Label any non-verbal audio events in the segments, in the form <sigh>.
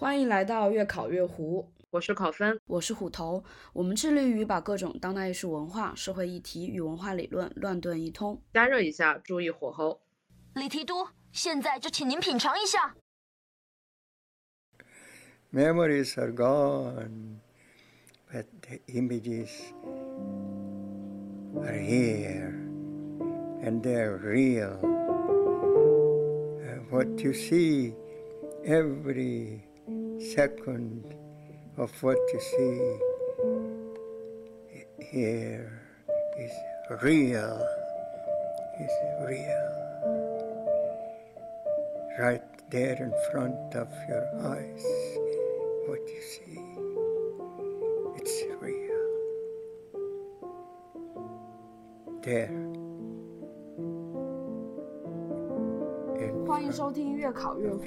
欢迎来到越考越糊，我是考分，我是虎头。我们致力于把各种当代艺术文化、社会议题与文化理论乱炖一通。加热一下，注意火候。李提督，现在就请您品尝一下。Memories are gone, but the images are here, and they're real. Uh, what you see every second of what you see here is real, is real. Right there in front of your eyes, what you see, it's real. There. 欢迎收听《越考越糊》，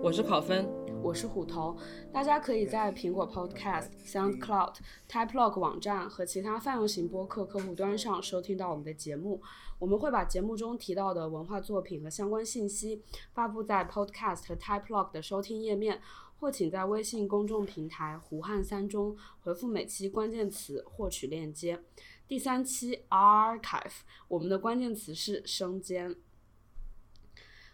我是考分， 我是虎头。大家可以在苹果 Podcast、SoundCloud、TypeLog 网站和其他泛用型播客客户端上收听到我们的节目。我们会把节目中提到的文化作品和相关信息发布在 Podcast 和 TypeLog 的收听页面，或请在微信公众平台“胡汉三”中回复每期关键词获取链接。第三期 Archive，我们的关键词是生煎。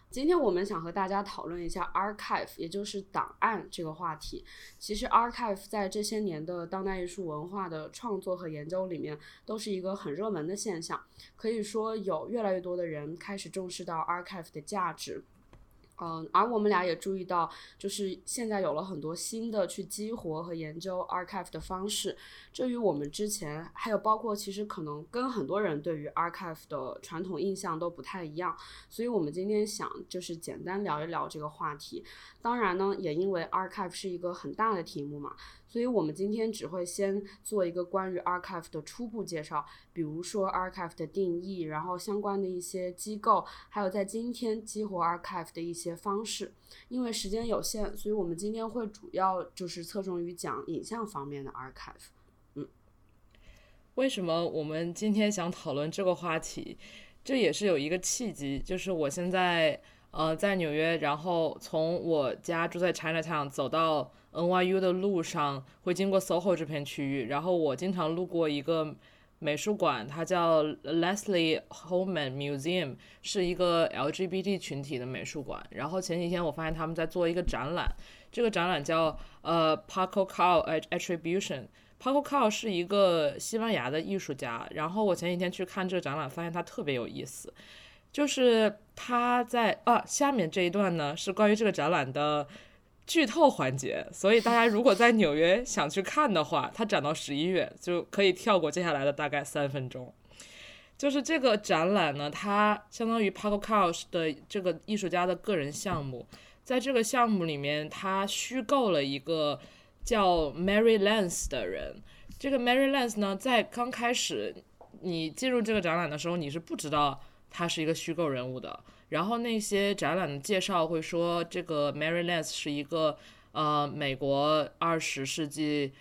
今天我们想和大家讨论一下 archive，也就是档案这个话题。其实 archive 在这些年的当代艺术文化的创作和研究里面，都是一个很热门的现象。可以说，有越来越多的人开始重视到 archive 的价值。嗯，而我们俩也注意到，就是现在有了很多新的去激活和研究 archive 的方式，这与我们之前还有包括其实可能跟很多人对于 archive 的传统印象都不太一样，所以我们今天想就是简单聊一聊这个话题。当然呢，也因为 archive 是一个很大的题目嘛。所以我们今天只会先做一个关于 archive 的初步介绍，比如说 archive 的定义，然后相关的一些机构，还有在今天激活 archive 的一些些方式。因为时间有限，所以我们今天会主要就是侧重于讲影像方面的 archive。嗯，为什么我们今天想讨论这个话题？这也是有一个契机，就是我现在呃在纽约，然后从我家住在 Chinatown 走到。NYU 的路上会经过 SoHo 这片区域，然后我经常路过一个美术馆，它叫 Leslie Holman Museum，是一个 LGBT 群体的美术馆。然后前几天我发现他们在做一个展览，这个展览叫呃 Paco Cal Attribution。Paco Cal 是一个西班牙的艺术家。然后我前几天去看这个展览，发现他特别有意思，就是他在啊下面这一段呢是关于这个展览的。剧透环节，所以大家如果在纽约想去看的话，它展到十一月就可以跳过接下来的大概三分钟。就是这个展览呢，它相当于 Paco Cal 的这个艺术家的个人项目，在这个项目里面，他虚构了一个叫 Mary Lance 的人。这个 Mary Lance 呢，在刚开始你进入这个展览的时候，你是不知道他是一个虚构人物的。然后那些展览的介绍会说，这个 Mary Lance 是一个呃美国二十世纪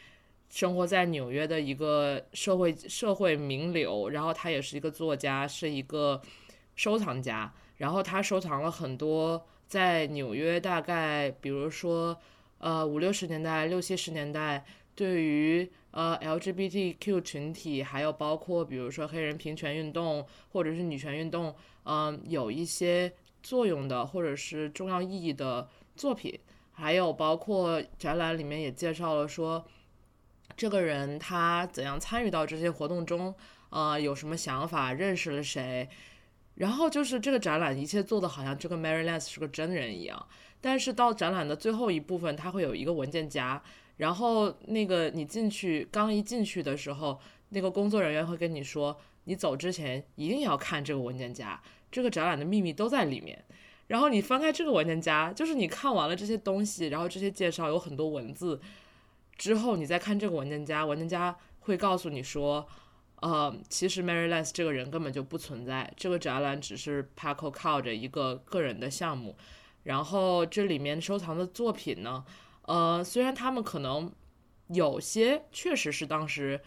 生活在纽约的一个社会社会名流，然后他也是一个作家，是一个收藏家，然后他收藏了很多在纽约大概比如说呃五六十年代六七十年代对于呃 LGBTQ 群体，还有包括比如说黑人平权运动或者是女权运动。嗯，有一些作用的或者是重要意义的作品，还有包括展览里面也介绍了说，这个人他怎样参与到这些活动中，呃，有什么想法，认识了谁，然后就是这个展览一切做的好像这个 Mary Lance 是个真人一样，但是到展览的最后一部分，他会有一个文件夹，然后那个你进去刚一进去的时候，那个工作人员会跟你说，你走之前一定要看这个文件夹。这个展览的秘密都在里面，然后你翻开这个文件夹，就是你看完了这些东西，然后这些介绍有很多文字之后，你再看这个文件夹，文件夹会告诉你说，呃，其实 Mary Lance 这个人根本就不存在，这个展览只是 Paco 靠着一个个人的项目，然后这里面收藏的作品呢，呃，虽然他们可能有些确实是当时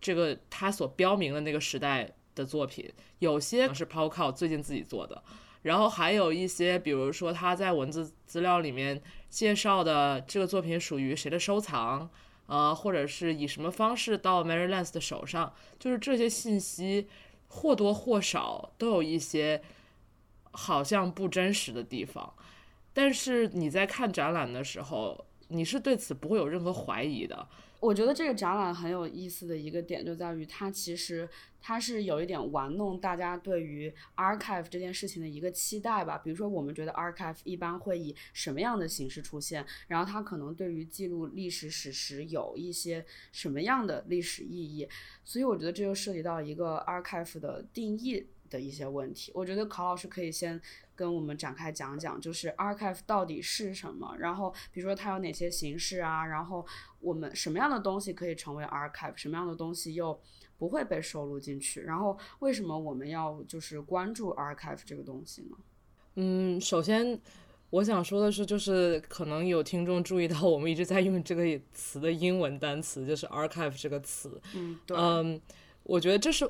这个他所标明的那个时代。的作品有些是 p a u k 最近自己做的，然后还有一些，比如说他在文字资料里面介绍的这个作品属于谁的收藏，呃，或者是以什么方式到 Mary Lance 的手上，就是这些信息或多或少都有一些好像不真实的地方。但是你在看展览的时候，你是对此不会有任何怀疑的。我觉得这个展览很有意思的一个点就在于，它其实它是有一点玩弄大家对于 archive 这件事情的一个期待吧。比如说，我们觉得 archive 一般会以什么样的形式出现，然后它可能对于记录历史史实有一些什么样的历史意义。所以我觉得这就涉及到一个 archive 的定义的一些问题。我觉得考老师可以先。跟我们展开讲讲，就是 archive 到底是什么？然后比如说它有哪些形式啊？然后我们什么样的东西可以成为 archive？什么样的东西又不会被收录进去？然后为什么我们要就是关注 archive 这个东西呢？嗯，首先我想说的是，就是可能有听众注意到，我们一直在用这个词的英文单词，就是 archive 这个词。嗯，对。嗯。我觉得这是，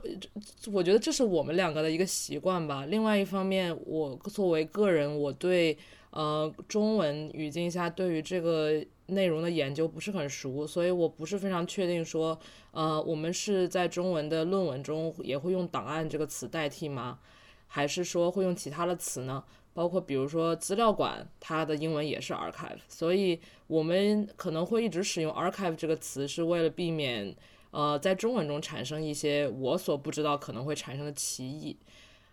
我觉得这是我们两个的一个习惯吧。另外一方面，我作为个人，我对呃中文语境下对于这个内容的研究不是很熟，所以我不是非常确定说，呃，我们是在中文的论文中也会用“档案”这个词代替吗？还是说会用其他的词呢？包括比如说资料馆，它的英文也是 archive，所以我们可能会一直使用 archive 这个词，是为了避免。呃，在中文中产生一些我所不知道可能会产生的歧义，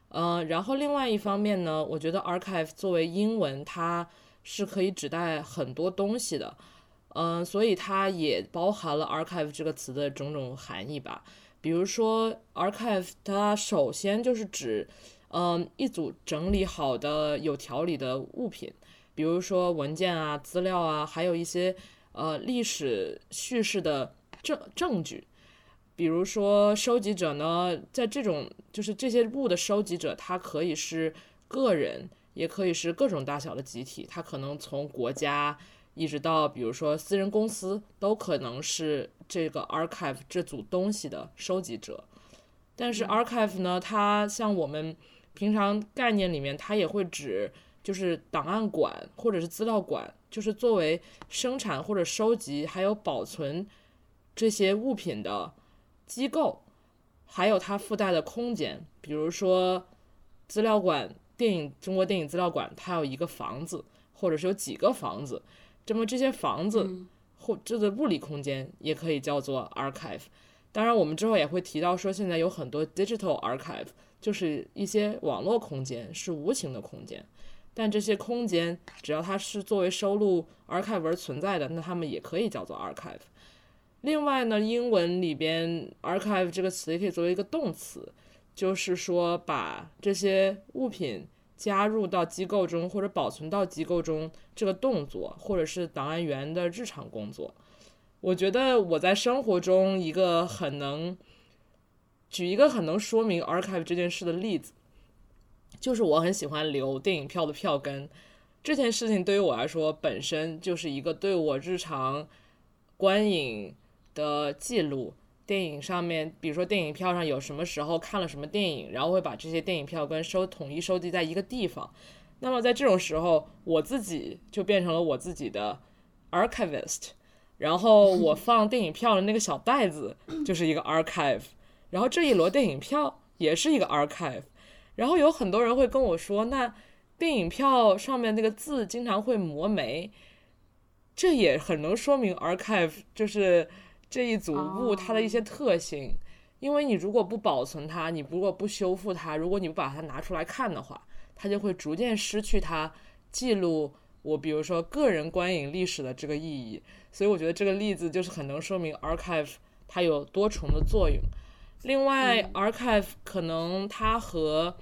呃，然后另外一方面呢，我觉得 archive 作为英文，它是可以指代很多东西的，嗯，所以它也包含了 archive 这个词的种种含义吧。比如说 archive，它首先就是指，嗯，一组整理好的有条理的物品，比如说文件啊、资料啊，还有一些呃历史叙事的证证据。比如说，收集者呢，在这种就是这些物的收集者，他可以是个人，也可以是各种大小的集体，他可能从国家一直到比如说私人公司，都可能是这个 archive 这组东西的收集者。但是 archive 呢，它像我们平常概念里面，它也会指就是档案馆或者是资料馆，就是作为生产或者收集还有保存这些物品的。机构，还有它附带的空间，比如说资料馆、电影中国电影资料馆，它有一个房子，或者是有几个房子，这么这些房子或这个物理空间也可以叫做 archive。当然，我们之后也会提到说，现在有很多 digital archive，就是一些网络空间，是无形的空间。但这些空间只要它是作为收录 archive 而存在的，那它们也可以叫做 archive。另外呢，英文里边 archive 这个词也可以作为一个动词，就是说把这些物品加入到机构中或者保存到机构中这个动作，或者是档案员的日常工作。我觉得我在生活中一个很能举一个很能说明 archive 这件事的例子，就是我很喜欢留电影票的票根。这件事情对于我来说本身就是一个对我日常观影。的记录，电影上面，比如说电影票上有什么时候看了什么电影，然后会把这些电影票跟收统一收集在一个地方。那么在这种时候，我自己就变成了我自己的 archivist，然后我 <laughs> 放电影票的那个小袋子就是一个 archive，然后这一摞电影票也是一个 archive。然后有很多人会跟我说，那电影票上面那个字经常会磨没，这也很能说明 archive 就是。这一组物它的一些特性，因为你如果不保存它，你如果不修复它，如果你不把它拿出来看的话，它就会逐渐失去它记录我比如说个人观影历史的这个意义。所以我觉得这个例子就是很能说明 archive 它有多重的作用。另外，archive 可能它和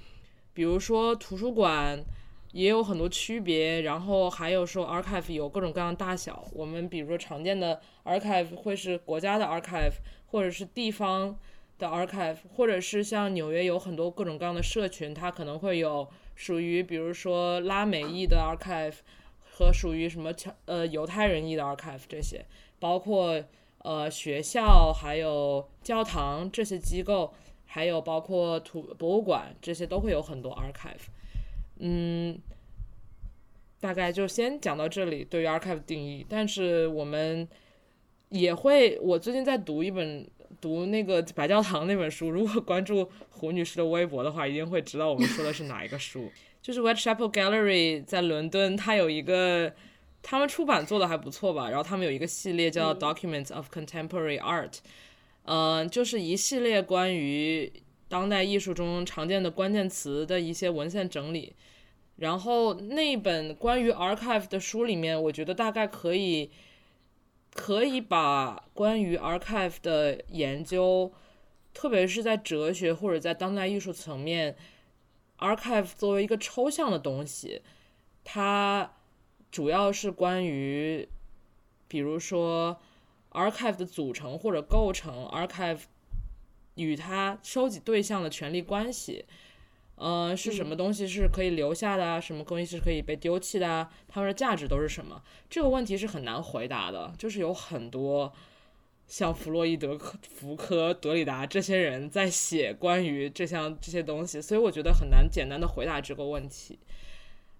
比如说图书馆。也有很多区别，然后还有说 archive 有各种各样大小。我们比如说常见的 archive 会是国家的 archive，或者是地方的 archive，或者是像纽约有很多各种各样的社群，它可能会有属于比如说拉美裔的 archive 和属于什么呃犹太人裔的 archive 这些，包括呃学校还有教堂这些机构，还有包括图博物馆这些都会有很多 archive。嗯，大概就先讲到这里，对于 archive 的定义。但是我们也会，我最近在读一本读那个白教堂那本书，如果关注胡女士的微博的话，一定会知道我们说的是哪一个书。就是 Whitechapel Gallery 在伦敦，它有一个他们出版做的还不错吧，然后他们有一个系列叫 Documents of Contemporary Art，嗯、就是一系列关于当代艺术中常见的关键词的一些文献整理。然后那本关于 archive 的书里面，我觉得大概可以可以把关于 archive 的研究，特别是在哲学或者在当代艺术层面，archive 作为一个抽象的东西，它主要是关于，比如说 archive 的组成或者构成，archive 与他收集对象的权利关系。呃，是什么东西是可以留下的啊？什么东西是可以被丢弃的啊？它们的价值都是什么？这个问题是很难回答的，就是有很多像弗洛伊德、福柯、德里达这些人在写关于这项这些东西，所以我觉得很难简单的回答这个问题。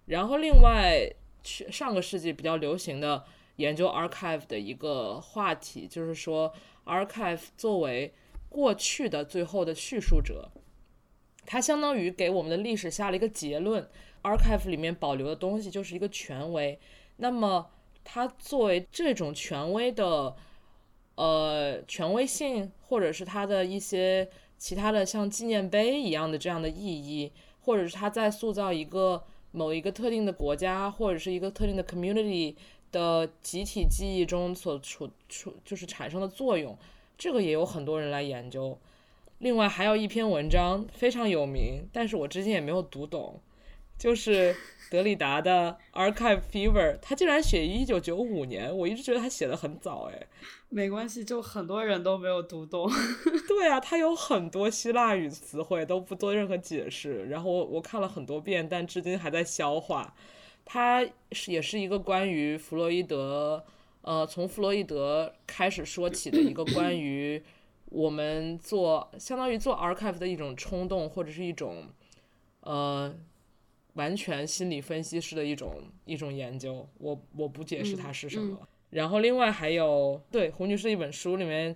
然后另外，去上个世纪比较流行的研究 archive 的一个话题，就是说 archive 作为过去的最后的叙述者。它相当于给我们的历史下了一个结论，archive 里面保留的东西就是一个权威。那么，它作为这种权威的，呃，权威性，或者是它的一些其他的像纪念碑一样的这样的意义，或者是它在塑造一个某一个特定的国家或者是一个特定的 community 的集体记忆中所处处就是产生的作用，这个也有很多人来研究。另外还有一篇文章非常有名，但是我至今也没有读懂，就是德里达的《Archive Fever》，他竟然写于一九九五年，我一直觉得他写的很早，哎，<laughs> 没关系，就很多人都没有读懂。<laughs> 对啊，他有很多希腊语词汇都不做任何解释，然后我我看了很多遍，但至今还在消化。他是也是一个关于弗洛伊德，呃，从弗洛伊德开始说起的一个关于。我们做相当于做 archive 的一种冲动，或者是一种呃完全心理分析式的一种一种研究。我我不解释它是什么。然后另外还有对胡女士一本书里面，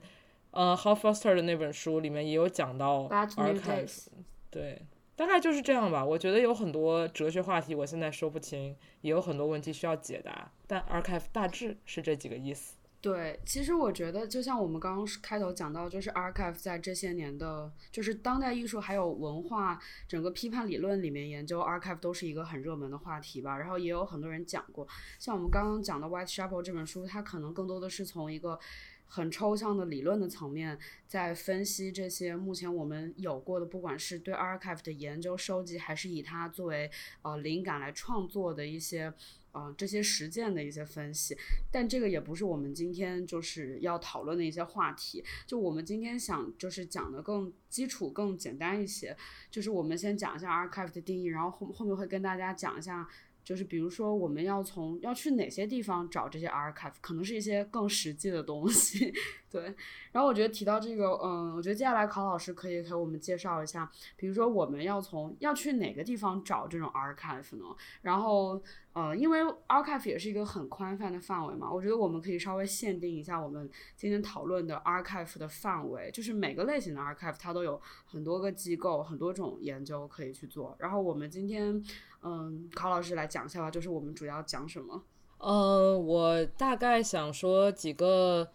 呃 h o w Foster 的那本书里面也有讲到 archive。对，大概就是这样吧。我觉得有很多哲学话题我现在说不清，也有很多问题需要解答，但 archive 大致是这几个意思。对，其实我觉得，就像我们刚刚开头讲到，就是 archive 在这些年的，就是当代艺术还有文化整个批判理论里面研究 archive 都是一个很热门的话题吧。然后也有很多人讲过，像我们刚刚讲的 Whitechapel 这本书，它可能更多的是从一个很抽象的理论的层面，在分析这些目前我们有过的，不管是对 archive 的研究收集，还是以它作为呃灵感来创作的一些。啊，这些实践的一些分析，但这个也不是我们今天就是要讨论的一些话题。就我们今天想就是讲的更基础、更简单一些，就是我们先讲一下 archive 的定义，然后后后面会跟大家讲一下。就是比如说，我们要从要去哪些地方找这些 archive，可能是一些更实际的东西，对。然后我觉得提到这个，嗯，我觉得接下来考老师可以给我们介绍一下，比如说我们要从要去哪个地方找这种 archive 呢？然后，呃，因为 archive 也是一个很宽泛的范围嘛，我觉得我们可以稍微限定一下我们今天讨论的 archive 的范围，就是每个类型的 archive 它都有很多个机构、很多种研究可以去做。然后我们今天。嗯，考老师来讲一下吧，就是我们主要讲什么？呃，我大概想说几个，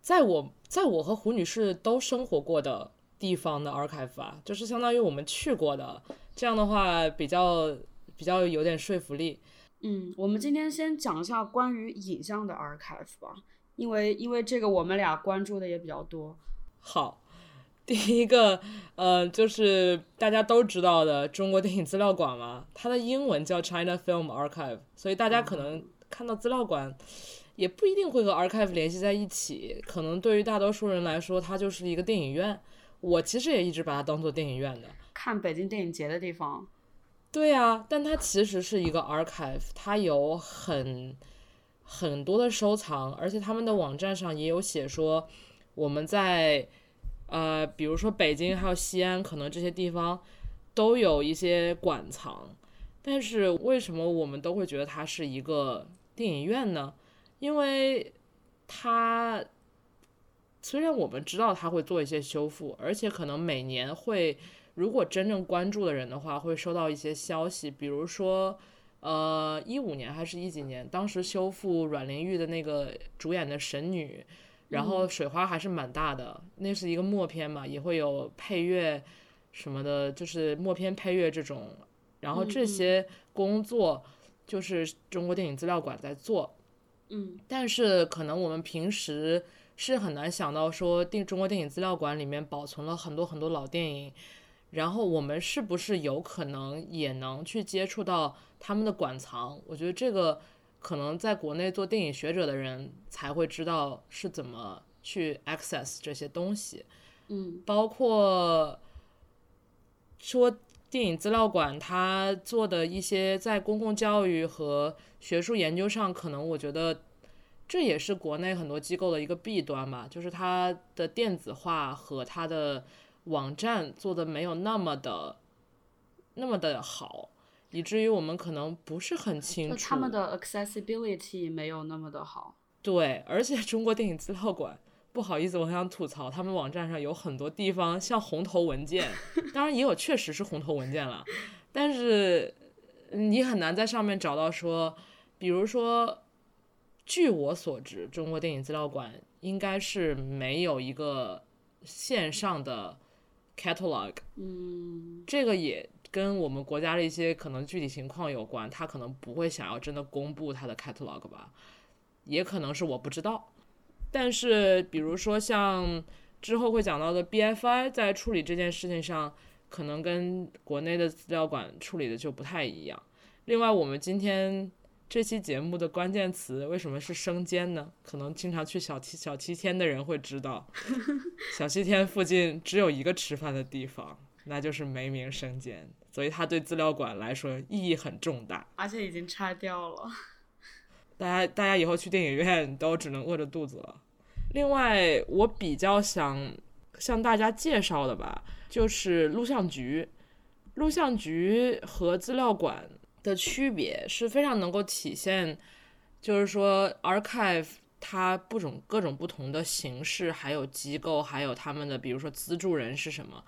在我在我和胡女士都生活过的地方的 archive 啊，就是相当于我们去过的，这样的话比较比较有点说服力。嗯，我们今天先讲一下关于影像的 archive 吧，因为因为这个我们俩关注的也比较多。好。第一个，呃，就是大家都知道的中国电影资料馆嘛，它的英文叫 China Film Archive，所以大家可能看到资料馆，也不一定会和 archive 联系在一起。可能对于大多数人来说，它就是一个电影院。我其实也一直把它当做电影院的，看北京电影节的地方。对啊，但它其实是一个 archive，它有很很多的收藏，而且他们的网站上也有写说我们在。呃，比如说北京还有西安，可能这些地方都有一些馆藏，但是为什么我们都会觉得它是一个电影院呢？因为他虽然我们知道他会做一些修复，而且可能每年会，如果真正关注的人的话，会收到一些消息，比如说，呃，一五年还是一几年，当时修复阮玲玉的那个主演的神女，然后水花还是蛮大的，那是一个默片嘛，也会有配乐什么的，就是默片配乐这种，然后这些工作就是中国电影资料馆在做，嗯但是可能我们平时是很难想到说，电中国电影资料馆里面保存了很多很多老电影，然后我们是不是有可能也能去接触到他们的馆藏？我觉得这个可能在国内做电影学者的人才会知道是怎么去 access 这些东西。嗯包括说电影资料馆它做的一些在公共教育和学术研究上，可能我觉得这也是国内很多机构的一个弊端吧，就是它的电子化和它的网站做的没有那么的那么的好，以至于我们可能不是很清楚他们的 accessibility 没有那么的好。对，而且中国电影资料馆，不好意思，我很想吐槽，他们网站上有很多地方像红头文件，<laughs> 当然也有确实是红头文件了，但是你很难在上面找到说，比如说，据我所知，中国电影资料馆应该是没有一个线上的 catalog，嗯这个也跟我们国家的一些可能具体情况有关，他可能不会想要真的公布他的 catalog 吧，也可能是我不知道。但是比如说像之后会讲到的 BFI 在处理这件事情上，可能跟国内的资料馆处理的就不太一样。另外，我们今天这期节目的关键词为什么是生煎呢？可能经常去小七小七天的人会知道，<laughs> 小七天附近只有一个吃饭的地方，那就是梅名生煎，所以它对资料馆来说意义很重大。而且已经拆掉了。大家大家以后去电影院都只能饿着肚子了。另外，我比较想向大家介绍的吧，就是录像局。录像局和资料馆的区别是非常能够体现，就是说 archive 它不种各种不同的形式，还有机构，还有他们的比如说资助人是什么。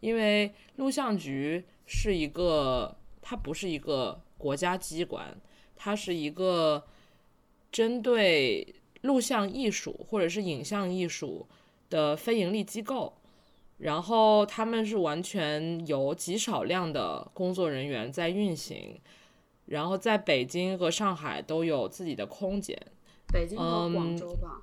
因为录像局是一个，它不是一个国家机关，它是一个针对录像艺术或者是影像艺术的非盈利机构，然后他们是完全由极少量的工作人员在运行，然后在北京和上海都有自己的空间北京和广嗯州吧，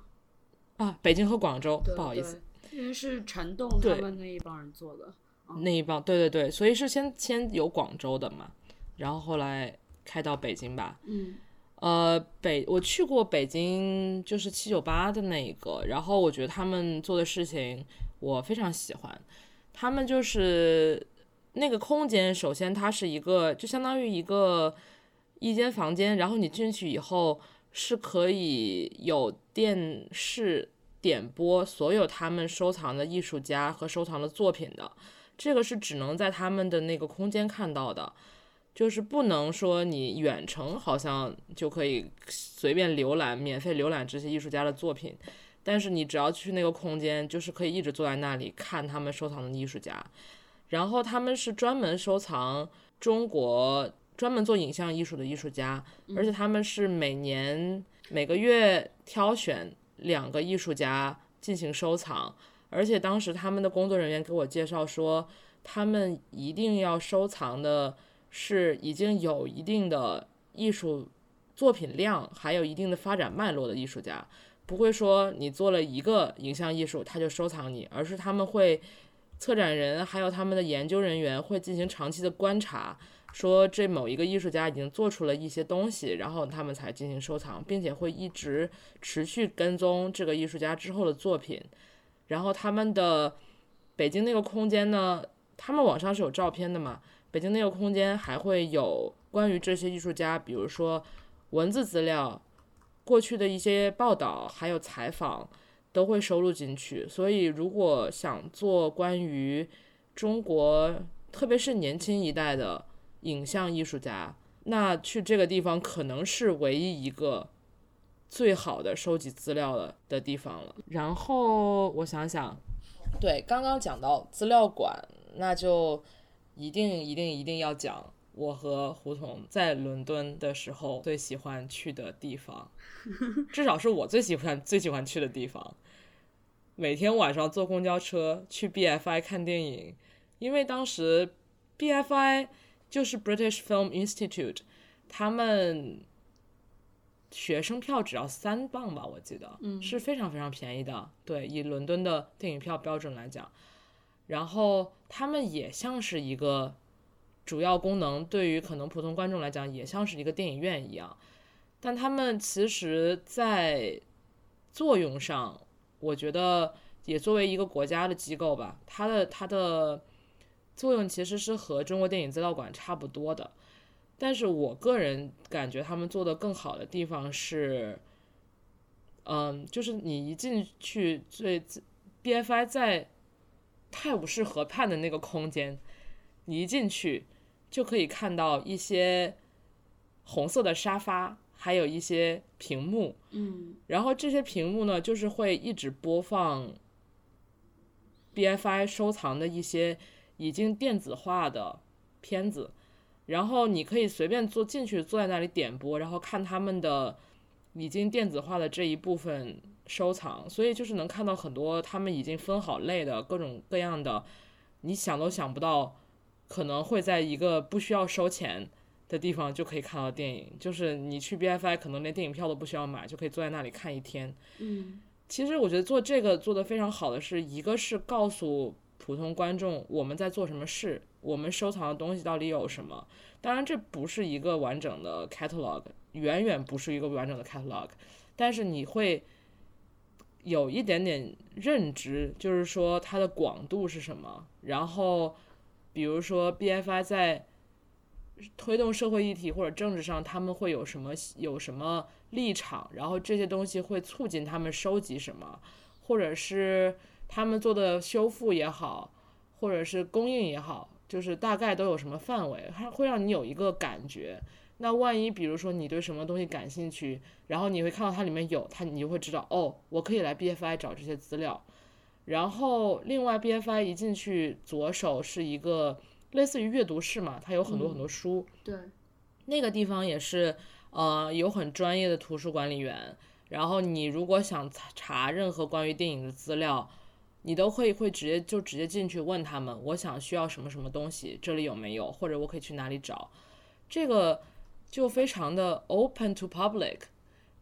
啊，北京和广州，对不好意思，，因为是陈栋他们那一帮人做的。那一帮，对对对，所以是先先有广州的嘛，然后后来开到北京吧，嗯呃，北我去过北京，就是七九八的那一个，然后我觉得他们做的事情我非常喜欢。他们就是那个空间，首先它是一个，就相当于一个一间房间，然后你进去以后是可以有电视点播所有他们收藏的艺术家和收藏的作品的。这个是只能在他们的那个空间看到的。就是不能说你远程好像就可以随便浏览、免费浏览这些艺术家的作品，但是你只要去那个空间，就是可以一直坐在那里看他们收藏的艺术家。然后他们是专门收藏中国专门做影像艺术的艺术家，而且他们是每年每个月挑选两个艺术家进行收藏，而且当时他们的工作人员给我介绍说，他们一定要收藏的。是已经有一定的艺术作品量，还有一定的发展脉络的艺术家，不会说你做了一个影像艺术他就收藏你，而是他们会策展人还有他们的研究人员会进行长期的观察，说这某一个艺术家已经做出了一些东西，然后他们才进行收藏，并且会一直持续跟踪这个艺术家之后的作品。然后他们的北京那个空间呢，他们网上是有照片的嘛？北京那个空间还会有关于这些艺术家，比如说文字资料、过去的一些报道，还有采访，都会收录进去。所以，如果想做关于中国，特别是年轻一代的影像艺术家，那去这个地方可能是唯一一个最好的收集资料的的地方了。然后我想想，对，刚刚讲到资料馆，那就一定一定一定要讲我和胡同在伦敦的时候最喜欢去的地方，<laughs> 至少是我最喜欢最喜欢去的地方。每天晚上坐公交车去 BFI 看电影，因为当时 BFI 就是 British Film Institute，他们学生票只要三磅吧，我记得，是非常非常便宜的。对，以伦敦的电影票标准来讲，然后他们也像是一个主要功能，对于可能普通观众来讲，也像是一个电影院一样，但他们其实在作用上。我觉得也作为一个国家的机构吧，它的它的作用其实是和中国电影资料馆差不多的，但是我个人感觉他们做的更好的地方是，嗯，就是你一进去最 BFI 在泰晤士河畔的那个空间，你一进去就可以看到一些红色的沙发。还有一些屏幕，嗯，然后这些屏幕呢，就是会一直播放 BFI 收藏的一些已经电子化的片子，然后你可以随便坐进去，坐在那里点播，然后看他们的已经电子化的这一部分收藏，所以就是能看到很多他们已经分好类的各种各样的，你想都想不到，可能会在一个不需要收钱。的地方就可以看到电影，就是你去 BFI 可能连电影票都不需要买，就可以坐在那里看一天。嗯，其实我觉得做这个做的非常好的是一个是告诉普通观众我们在做什么事，我们收藏的东西到底有什么。当然这不是一个完整的 catalog，远远不是一个完整的 catalog，但是你会有一点点认知，就是说它的广度是什么。然后比如说 BFI 在推动社会议题或者政治上，他们会有什么有什么立场？然后这些东西会促进他们收集什么，或者是他们做的修复也好，或者是供应也好，就是大概都有什么范围，它会让你有一个感觉。那万一比如说你对什么东西感兴趣，然后你会看到它里面有它，你就会知道哦，我可以来 BFI 找这些资料。然后另外 BFI 一进去，左手是一个。类似于阅读室嘛，它有很多很多书。对，那个地方也是，呃，有很专业的图书管理员。然后你如果想查任何关于电影的资料，你都会会直接就直接进去问他们，我想需要什么什么东西，这里有没有，或者我可以去哪里找。这个就非常的 open to public。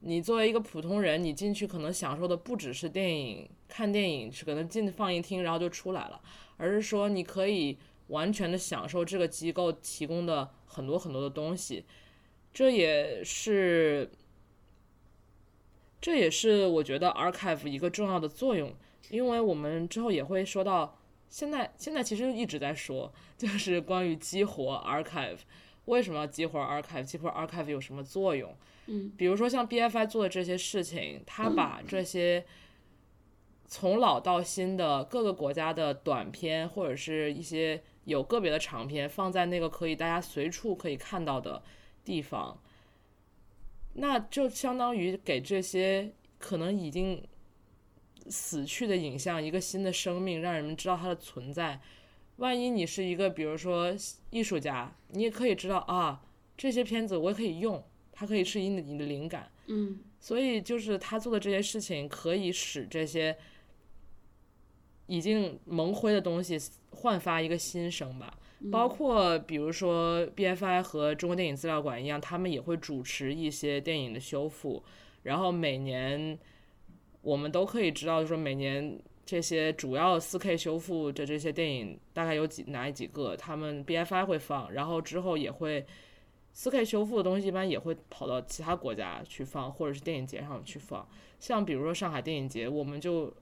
你作为一个普通人，你进去可能享受的不只是电影，看电影是可能进放映厅然后就出来了，而是说你可以。完全的享受这个机构提供的很多很多的东西，这也是，这也是我觉得 archive 一个重要的作用，因为我们之后也会说到，现在现在其实一直在说，就是关于激活 archive，为什么要激活 archive，激活 archive 有什么作用？嗯，比如说像 BFI 做的这些事情，他把这些。从老到新的各个国家的短片，或者是一些有个别的长片，放在那个可以大家随处可以看到的地方，那就相当于给这些可能已经死去的影像一个新的生命，让人们知道它的存在。万一你是一个，比如说艺术家，你也可以知道啊，这些片子我也可以用，它可以是你的你的灵感。嗯，所以就是他做的这些事情，可以使这些。已经蒙灰的东西焕发一个新生吧，包括比如说 BFI 和中国电影资料馆一样，他们也会主持一些电影的修复。然后每年我们都可以知道，就是说每年这些主要 4K 修复的这些电影大概有几哪几个，他们 BFI 会放，然后之后也会 4K 修复的东西一般也会跑到其他国家去放，或者是电影节上去放。像比如说上海电影节，我们就。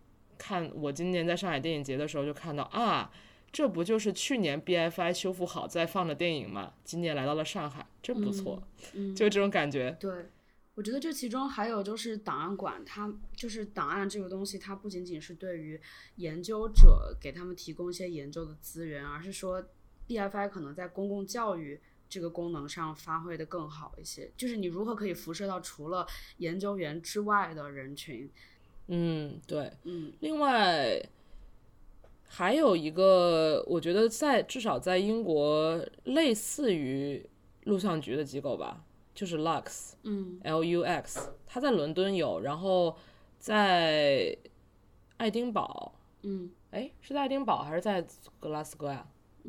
看我今年在上海电影节的时候就看到啊，这不就是去年 BFI 修复好再放的电影吗？今年来到了上海，真不错，就这种感觉。对，我觉得这其中还有就是档案馆，它就是档案这个东西，它不仅仅是对于研究者给他们提供一些研究的资源，而是说 BFI 可能在公共教育这个功能上发挥的更好一些？就是你如何可以辐射到除了研究员之外的人群？嗯，对。嗯另外，还有一个，我觉得在至少在英国类似于录像局的机构吧，就是 Lux 嗯 L U X，它在伦敦有，然后在爱丁堡，嗯，哎，是在爱丁堡还是在格拉斯哥呀？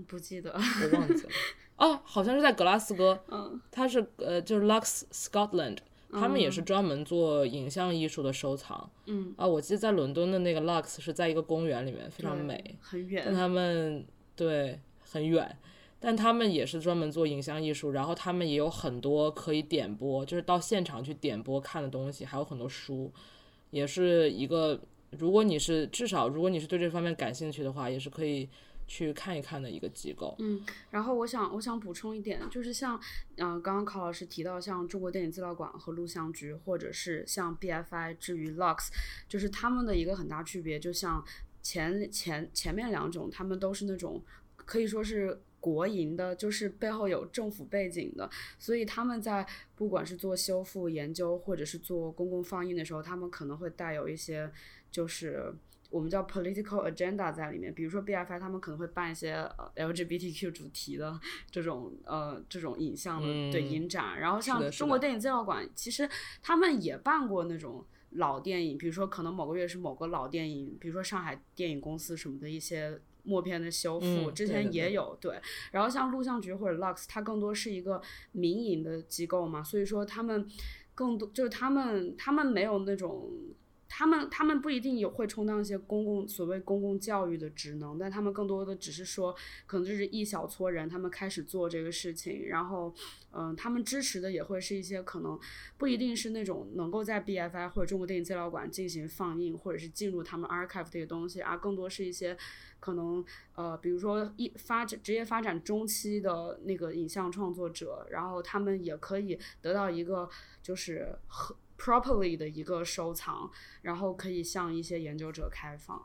不记得。我忘记了。哦，好像是在格拉斯哥。嗯它是呃，就是 Lux Scotland，他们也是专门做影像艺术的收藏。嗯，啊，我记得在伦敦的那个 Lux 是在一个公园里面，非常美。很远。但他们对很远，但他们也是专门做影像艺术，然后他们也有很多可以点播，就是到现场去点播看的东西，还有很多书，也是一个如果你是至少如果你是对这方面感兴趣的话，也是可以去看一看的一个机构。嗯，然后我想我想补充一点，就是像嗯、刚刚考老师提到像中国电影资料馆和录像局，或者是像 BFI 至于 Lux，就是他们的一个很大区别，就像前前前面两种，他们都是那种可以说是。国营的，就是背后有政府背景的，所以他们在不管是做修复研究，或者是做公共放映的时候，他们可能会带有一些就是我们叫 political agenda 在里面，比如说 BFI 他们可能会办一些呃 LGBTQ 主题的这种呃这种影像的对嗯。影展，然后像中国电影资料馆，其实他们也办过那种。老电影，比如说可能某个月是某个老电影，比如说上海电影公司什么的一些默片的修复，之前也有对。然后像录像局或者 Lux，它更多是一个民营的机构嘛，所以说他们更多就是他们他们没有那种。他们他们不一定有会充当一些公共所谓公共教育的职能，但他们更多的只是说，可能就是一小撮人，他们开始做这个事情，然后，嗯、他们支持的也会是一些可能不一定是那种能够在 BFI 或者中国电影资料馆进行放映，或者是进入他们 archive 这些东西，而更多是一些可能呃，比如说一发展职业发展中期的那个影像创作者，然后他们也可以得到一个就是和 properly 的一个收藏，然后可以向一些研究者开放。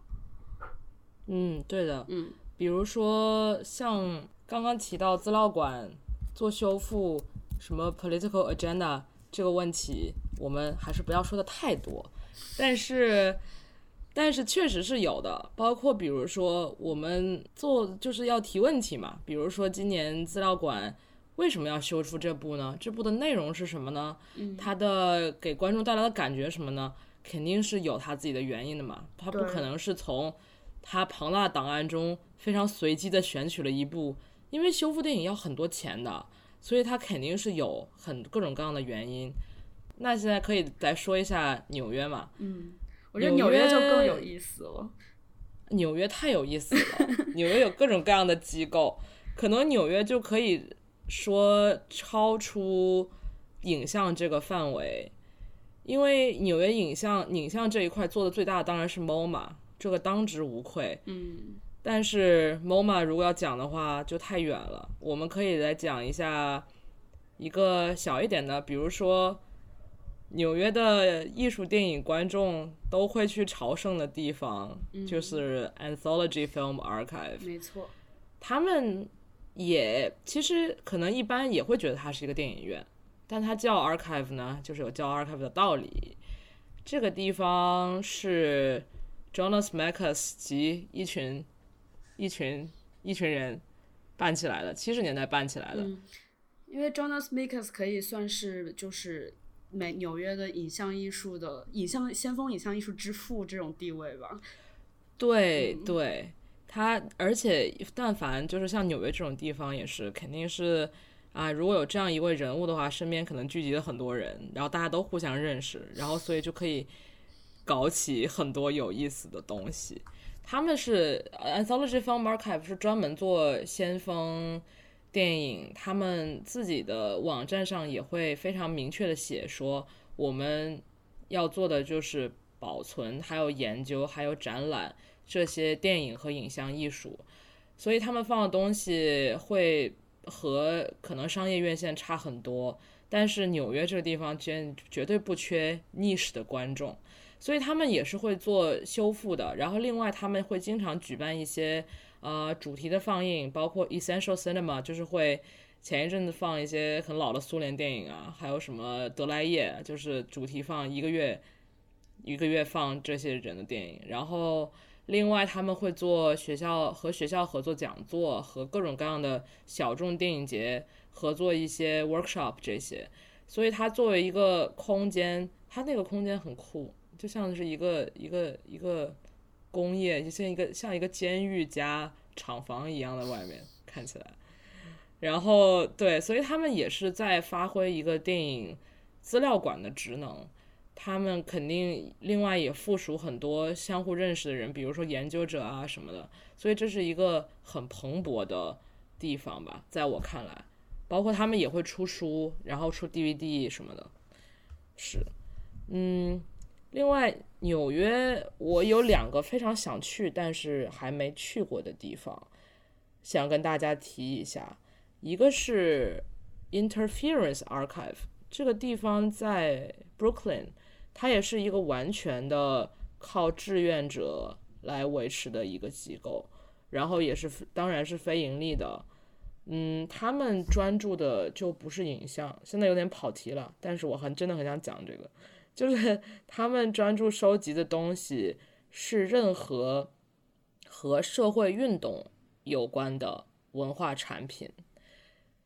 嗯，对的。嗯比如说像刚刚提到资料馆做修复，什么 political agenda 这个问题，我们还是不要说的太多。但是，但是确实是有的，包括比如说我们做就是要提问题嘛，比如说今年资料馆为什么要修复这部呢？这部的内容是什么呢？嗯它的给观众带来的感觉什么呢？肯定是有它自己的原因的嘛，它不可能是从它庞大的档案中非常随机的选取了一部，因为修复电影要很多钱的，所以它肯定是有很各种各样的原因。那现在可以来说一下纽约嘛？嗯，我觉得纽纽约就更有意思了。纽约太有意思了，<laughs> 纽约有各种各样的机构，可能纽约就可以说超出影像这个范围，因为纽约影像影像这一块做的最大的当然是 MoMA，这个当之无愧。嗯但是 MoMA 如果要讲的话就太远了，我们可以来讲一下一个小一点的，比如说纽约的艺术电影观众都会去朝圣的地方，就是 Anthology Film Archive。没错。他们也其实可能一般也会觉得它是一个电影院，但它叫 archive 呢，就是有叫 archive 的道理。这个地方是 Jonas Mekas 及一群一群一群人办起来的，七十年代办起来的。嗯，因为 Jonas Mekas 可以算是就是美纽约的影像艺术的影像先锋影像艺术之父这种地位吧。对对，他而且但凡就是像纽约这种地方，也是肯定是啊，如果有这样一位人物的话，身边可能聚集了很多人，然后大家都互相认识，然后所以就可以搞起很多有意思的东西。他们是 Anthology Film Archive 是专门做先锋电影，他们自己的网站上也会非常明确的写说，我们要做的就是保存、还有研究、还有展览这些电影和影像艺术，所以他们放的东西会和可能商业院线差很多，但是纽约这个地方绝绝对不缺 niche 的观众。所以他们也是会做修复的，然后另外他们会经常举办一些呃主题的放映，包括 Essential Cinema，就是会前一阵子放一些很老的苏联电影啊，还有什么德莱叶，就是主题放一个月，一个月放这些人的电影。然后另外他们会做学校和学校合作讲座，和各种各样的小众电影节合作一些 workshop 这些。所以它作为一个空间，它那个空间很酷，就像是一个一个一个工业，就像一个像一个监狱加厂房一样的外面看起来。然后对，所以他们也是在发挥一个电影资料馆的职能。他们肯定另外也附属很多相互认识的人，比如说研究者啊什么的。所以这是一个很蓬勃的地方吧，在我看来，包括他们也会出书，然后出 DVD 什么的。是，嗯，另外纽约我有两个非常想去，但是还没去过的地方，想跟大家提一下。一个是 Interference Archive，这个地方在 Brooklyn，它也是一个完全的靠志愿者来维持的一个机构，然后也是当然是非盈利的。嗯，他们专注的就不是影像，现在有点跑题了，但是我很真的很想讲这个，就是 <laughs> 他们专注收集的东西是任何和社会运动有关的文化产品。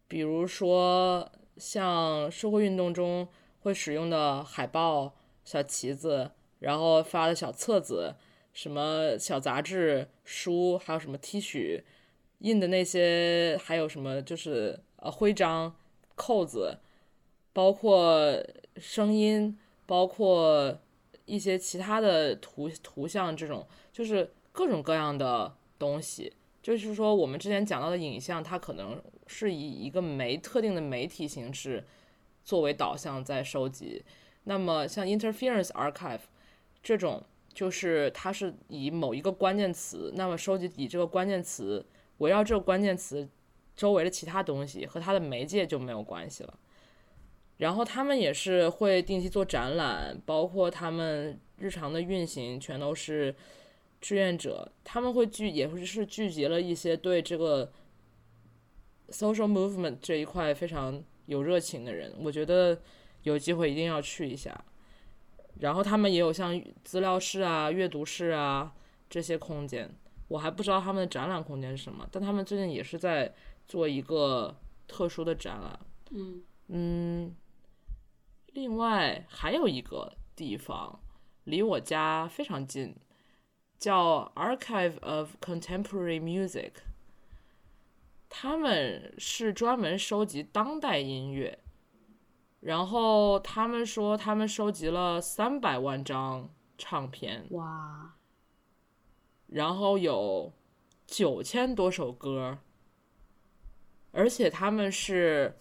比如说，像社会运动中会使用的海报、小旗子，然后发的小册子，什么小杂志、书，还有什么 T 恤，印的那些，还有什么就是呃徽章、扣子，包括声音，包括一些其他的图图像，这种就是各种各样的东西。就是说，我们之前讲到的影像，它可能是以一个媒特定的媒体形式作为导向在收集。那么，像 Interference Archive 这种，就是它是以某一个关键词，那么收集以这个关键词围绕这个关键词周围的其他东西和它的媒介就没有关系了。然后他们也是会定期做展览，包括他们日常的运行全都是。志愿者他们会聚，也会是聚集了一些对这个 social movement 这一块非常有热情的人。我觉得有机会一定要去一下。然后他们也有像资料室啊、阅读室啊这些空间。我还不知道他们的展览空间是什么，但他们最近也是在做一个特殊的展览。嗯嗯。另外还有一个地方离我家非常近。叫 Archive of Contemporary Music，他们是专门收集当代音乐，然后他们说他们收集了三百万张唱片，哇，然后有九千多首歌，而且他们是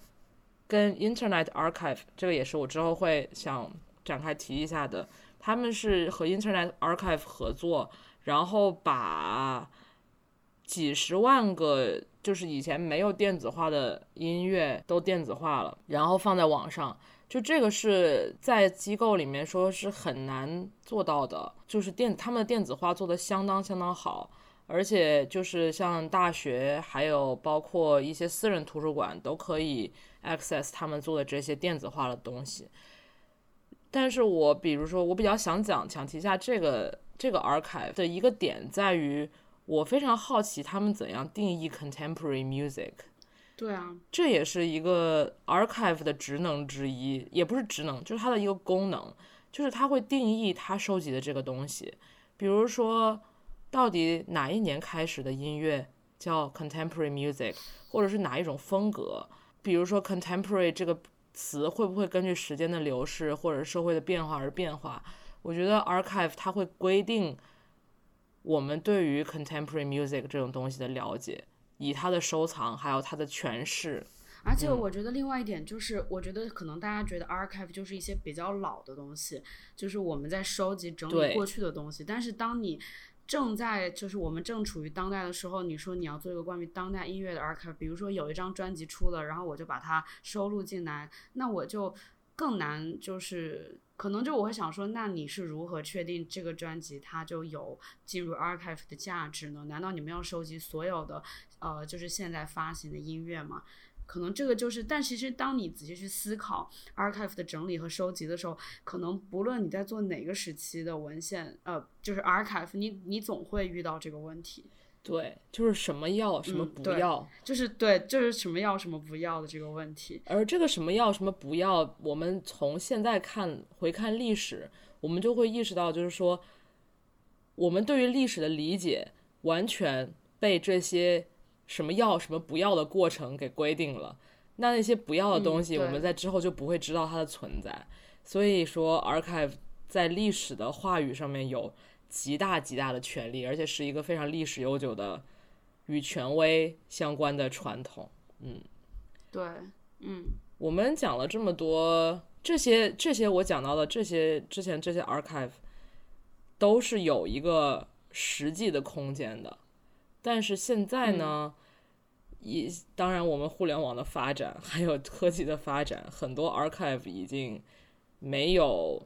跟 Internet Archive，这个也是我之后会想展开提一下的，他们是和 Internet Archive 合作。然后把几十万个就是以前没有电子化的音乐都电子化了，然后放在网上。就这个是在机构里面说是很难做到的，就是电他们的电子化做的相当相当好，而且就是像大学还有包括一些私人图书馆都可以 access 他们做的这些电子化的东西。但是我比如说我比较想讲想提一下这个。这个 archive 的一个点在于，我非常好奇他们怎样定义 contemporary music。对啊，这也是一个 archive 的职能之一，也不是职能，就是它的一个功能，就是它会定义它收集的这个东西。比如说，到底哪一年开始的音乐叫 contemporary music，或者是哪一种风格？比如说 contemporary 这个词会不会根据时间的流逝或者社会的变化而变化？我觉得 archive 它会规定我们对于 contemporary music 这种东西的了解，以它的收藏还有它的诠释。而且我觉得另外一点就是，我觉得可能大家觉得 archive 就是一些比较老的东西，就是我们在收集整理过去的东西。但是当你正在就是我们正处于当代的时候，你说你要做一个关于当代音乐的 archive，比如说有一张专辑出了，然后我就把它收录进来，那我就更难就是。可能就我会想说，那你是如何确定这个专辑它就有进入 archive 的价值呢？难道你们要收集所有的，呃，就是现在发行的音乐吗？可能这个就是，但其实当你仔细去思考 archive 的整理和收集的时候，可能不论你在做哪个时期的文献，呃，就是 archive，你你总会遇到这个问题。对，就是什么要，什么不要。就是对，就是什么要什么不要的这个问题。而这个什么要什么不要，我们从现在看回看历史，我们就会意识到，就是说，我们对于历史的理解完全被这些什么要什么不要的过程给规定了。那那些不要的东西，我们在之后就不会知道它的存在。所以说，archive 在历史的话语上面有极大极大的权利，而且是一个非常历史悠久的与权威相关的传统。嗯对，嗯，我们讲了这么多，这些这些我讲到的这些之前这些 archive 都是有一个实际的空间的，但是现在呢，一当然我们互联网的发展还有科技的发展，很多 archive 已经没有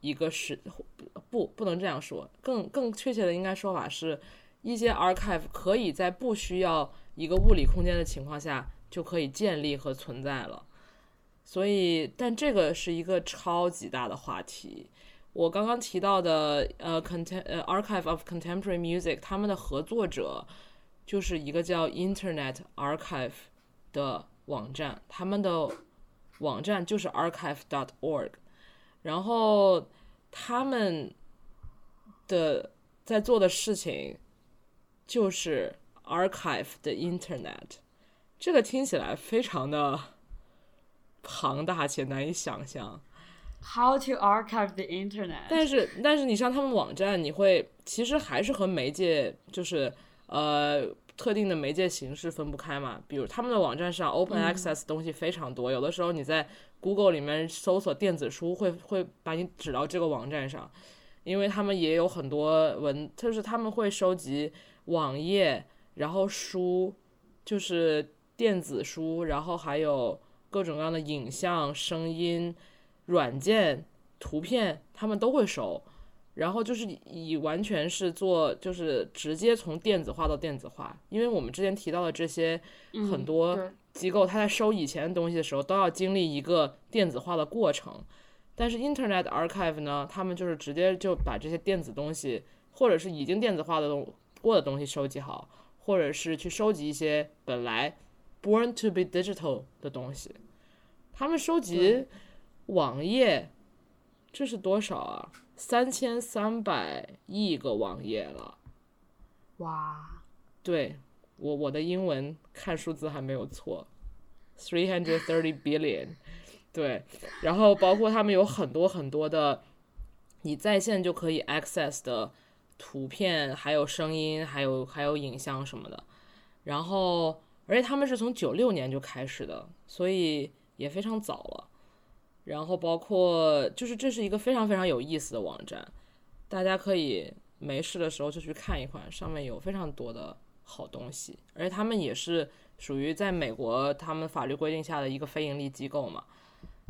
一个是不不能这样说，更更确切的应该说法是，一些 archive 可以在不需要一个物理空间的情况下就可以建立和存在了。所以，但这个是一个超级大的话题。我刚刚提到的呃，contem 呃 Archive of Contemporary Music，他们的合作者就是一个叫 Internet Archive 的网站，他们的网站就是 archive.org，然后他们的在做的事情就是 archive the Internet，这个听起来非常的庞大且难以想象。How to archive the internet？但是，但是你上他们网站，你会其实还是和媒介就是呃特定的媒介形式分不开嘛。比如他们的网站上 open access 东西非常多，有的时候你在 Google 里面搜索电子书会会把你指到这个网站上，因为他们也有很多文，就是他们会收集网页，然后书，就是电子书，然后还有各种各样的影像、声音。软件、图片，他们都会收，然后就是以完全是做，就是直接从电子化到电子化。因为我们之前提到的这些很多机构，它在收以前的东西的时候，都要经历一个电子化的过程。但是 Internet Archive 呢，他们就是直接就把这些电子东西，或者是已经电子化的东过的东西收集好，或者是去收集一些本来 born to be digital 的东西。他们收集网页，这是多少啊？三千三百亿个网页了。哇，对我我的英文看数字还没有错，three hundred thirty billion。<laughs> 对，然后包括他们有很多很多的，你在线就可以 access 的图片，还有声音，还有还有影像什么的。然后，而且他们是从九六年就开始的，所以也非常早了。然后包括就是这是一个非常非常有意思的网站，大家可以没事的时候就去看一看，上面有非常多的好东西，而且他们也是属于在美国他们法律规定下的一个非盈利机构嘛。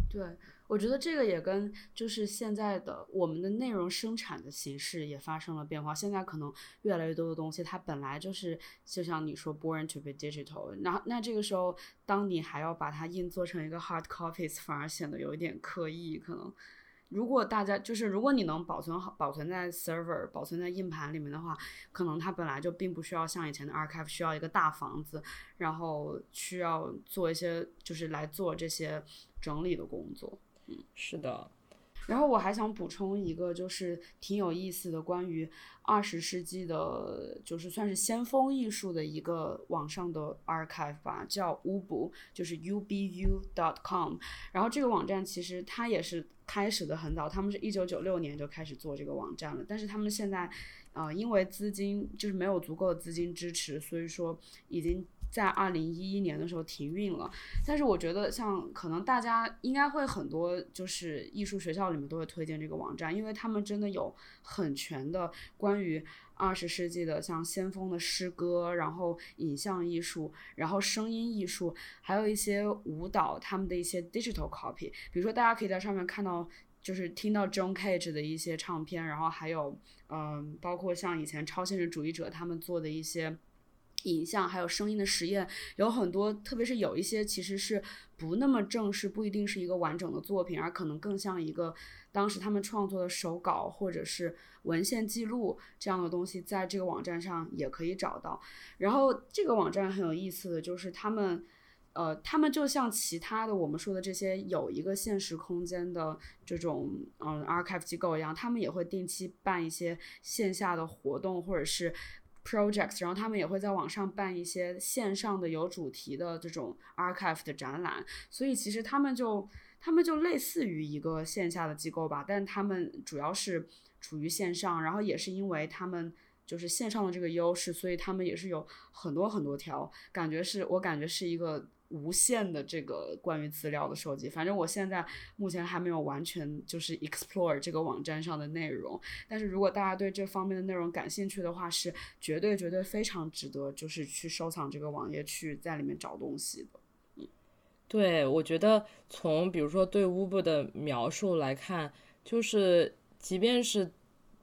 对，我觉得这个也跟就是现在的我们的内容生产的形式也发生了变化。现在可能越来越多的东西，它本来就是就像你说 born to be digital，那那这个时候，当你还要把它印做成一个 hard copies，反而显得有一点刻意。可能如果大家就是如果你能保存好、保存在 server、保存在硬盘里面的话，可能它本来就并不需要像以前的 archive 需要一个大房子，然后需要做一些就是来做这些整理的工作。是的，然后我还想补充一个，就是挺有意思的，关于二十世纪的，就是算是先锋艺术的一个网上的 archive 吧，叫 ubu，就是 u b u dot com。然后这个网站其实它也是开始的很早，他们是一九九六年就开始做这个网站了，但是他们现在，呃，因为资金就是没有足够的资金支持，所以说已经在二零一一年的时候停运了。但是我觉得，像可能大家应该会很多，就是艺术学校里面都会推荐这个网站，因为他们真的有很全的关于二十世纪的像先锋的诗歌，然后影像艺术，然后声音艺术，还有一些舞蹈，他们的一些 digital copy。比如说，大家可以在上面看到。就是听到 John Cage 的一些唱片，然后还有，嗯，包括像以前超现实主义者他们做的一些影像还有声音的实验有很多，特别是有一些其实是不那么正式，不一定是一个完整的作品，而可能更像一个当时他们创作的手稿或者是文献记录这样的东西，在这个网站上也可以找到。然后这个网站很有意思的就是他们。呃，他们就像其他的我们说的这些有一个现实空间的这种嗯 archive 机构一样，他们也会定期办一些线下的活动或者是 projects，然后他们也会在网上办一些线上的有主题的这种 archive 的展览。所以其实他们就他们就类似于一个线下的机构吧，但他们主要是处于线上，然后也是因为他们就是线上的这个优势，所以他们也是有很多很多条，感觉是我感觉是一个。无限的这个关于资料的收集，反正我现在目前还没有完全就是 explore 这个网站上的内容，但是如果大家对这方面的内容感兴趣的话，是绝对绝对非常值得就是去收藏这个网页，去在里面找东西的。嗯，对，我觉得从比如说对 Uber 的描述来看，就是即便是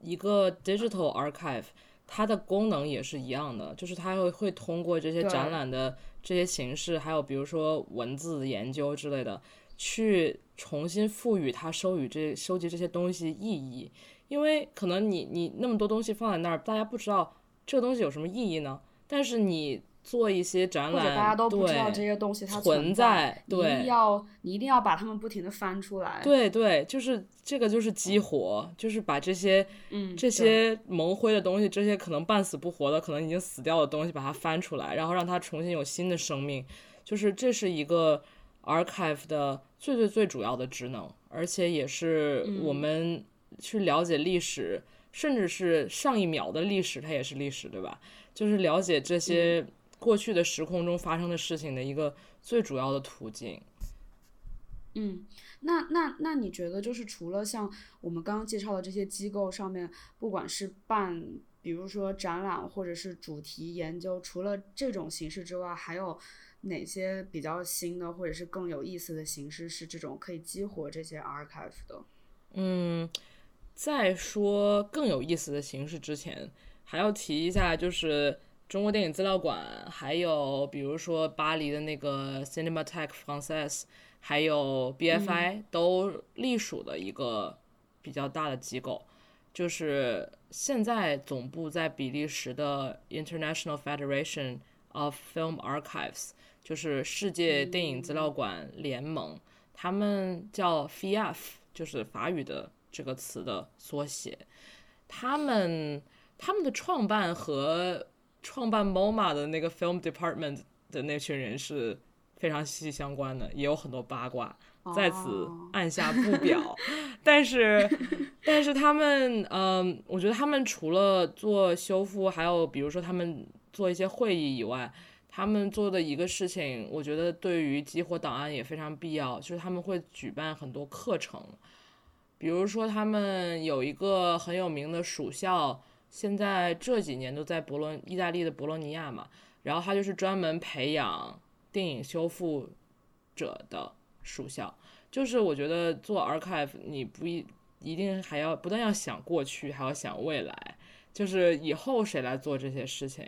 一个 digital archive，它的功能也是一样的，就是它会会通过这些展览的。这些形式，还有比如说文字研究之类的，去重新赋予它收与这收集这些东西意义，因为可能你你那么多东西放在那儿，大家不知道这个东西有什么意义呢？但是你。做一些展览，或者大家都不知道这些东西它存在，你一定要你一定要把它们不停的翻出来。对对，就是这个就是激活，就是把这些嗯这些蒙灰的东西，这些可能半死不活的，可能已经死掉的东西，把它翻出来，然后让它重新有新的生命。就是这是一个 archive 的最最最主要的职能，而且也是我们去了解历史，甚至是上一秒的历史，它也是历史，对吧？就是了解这些。过去的时空中发生的事情的一个最主要的途径。嗯，那那那你觉得，就是除了像我们刚刚介绍的这些机构上面，不管是办，比如说展览或者是主题研究，除了这种形式之外，还有哪些比较新的或者是更有意思的形式是这种可以激活这些 archive 的？嗯，在说更有意思的形式之前，还要提一下，就是。中国电影资料馆，还有比如说巴黎的那个 Cinematheque Française，还有 BFI 都隶属的一个比较大的机构，就是现在总部在比利时的 International Federation of Film Archives，就是世界电影资料馆联盟，他们叫 FIAF，就是法语的这个词的缩写。他们他们的创办和创办 MoMA 的那个 Film Department 的那群人是非常息息相关的，也有很多八卦，在此按下不表。<laughs> 但是，但是他们，嗯，我觉得他们除了做修复，还有比如说他们做一些会议以外，他们做的一个事情，我觉得对于激活档案也非常必要，就是他们会举办很多课程，比如说他们有一个很有名的属校。现在这几年都在博罗意大利的博洛尼亚嘛，然后他就是专门培养电影修复者的属校。就是我觉得做 archive 你不一一定还要不但要想过去，还要想未来，就是以后谁来做这些事情。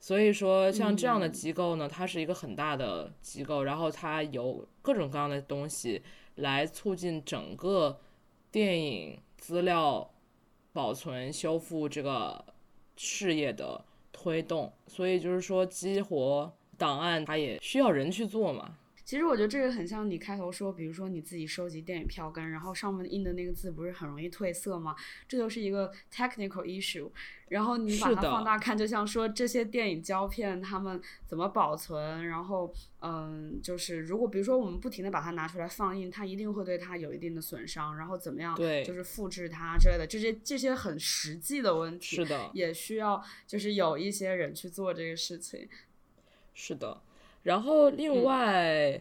所以说像这样的机构呢，它是一个很大的机构，然后它有各种各样的东西来促进整个电影资料。保存修复这个事业的推动，所以就是说激活档案，它也需要人去做嘛。其实我觉得这个很像你开头说，比如说你自己收集电影票根，然后上面印的那个字不是很容易褪色吗？这就是一个 technical issue。然后你把它放大看，就像说这些电影胶片它们怎么保存，然后嗯，就是如果比如说我们不停的把它拿出来放映，它一定会对它有一定的损伤，然后怎么样？对，就是复制它之类的这些这些很实际的问题，是的，也需要就是有一些人去做这个事情。是的。然后另外，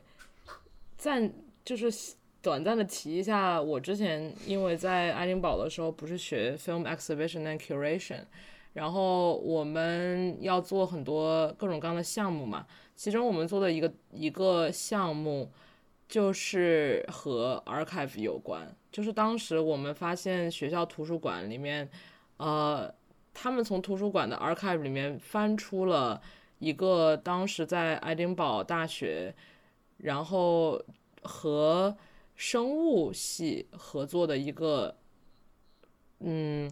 暂就是短暂的提一下，我之前因为在爱丁堡的时候不是学 film exhibition and curation，然后我们要做很多各种各样的项目嘛，其中我们做的一个一个项目就是和 archive 有关，就是当时我们发现学校图书馆里面，呃。他们从图书馆的 archive 里面翻出了一个当时在爱丁堡大学，然后和生物系合作的一个，嗯，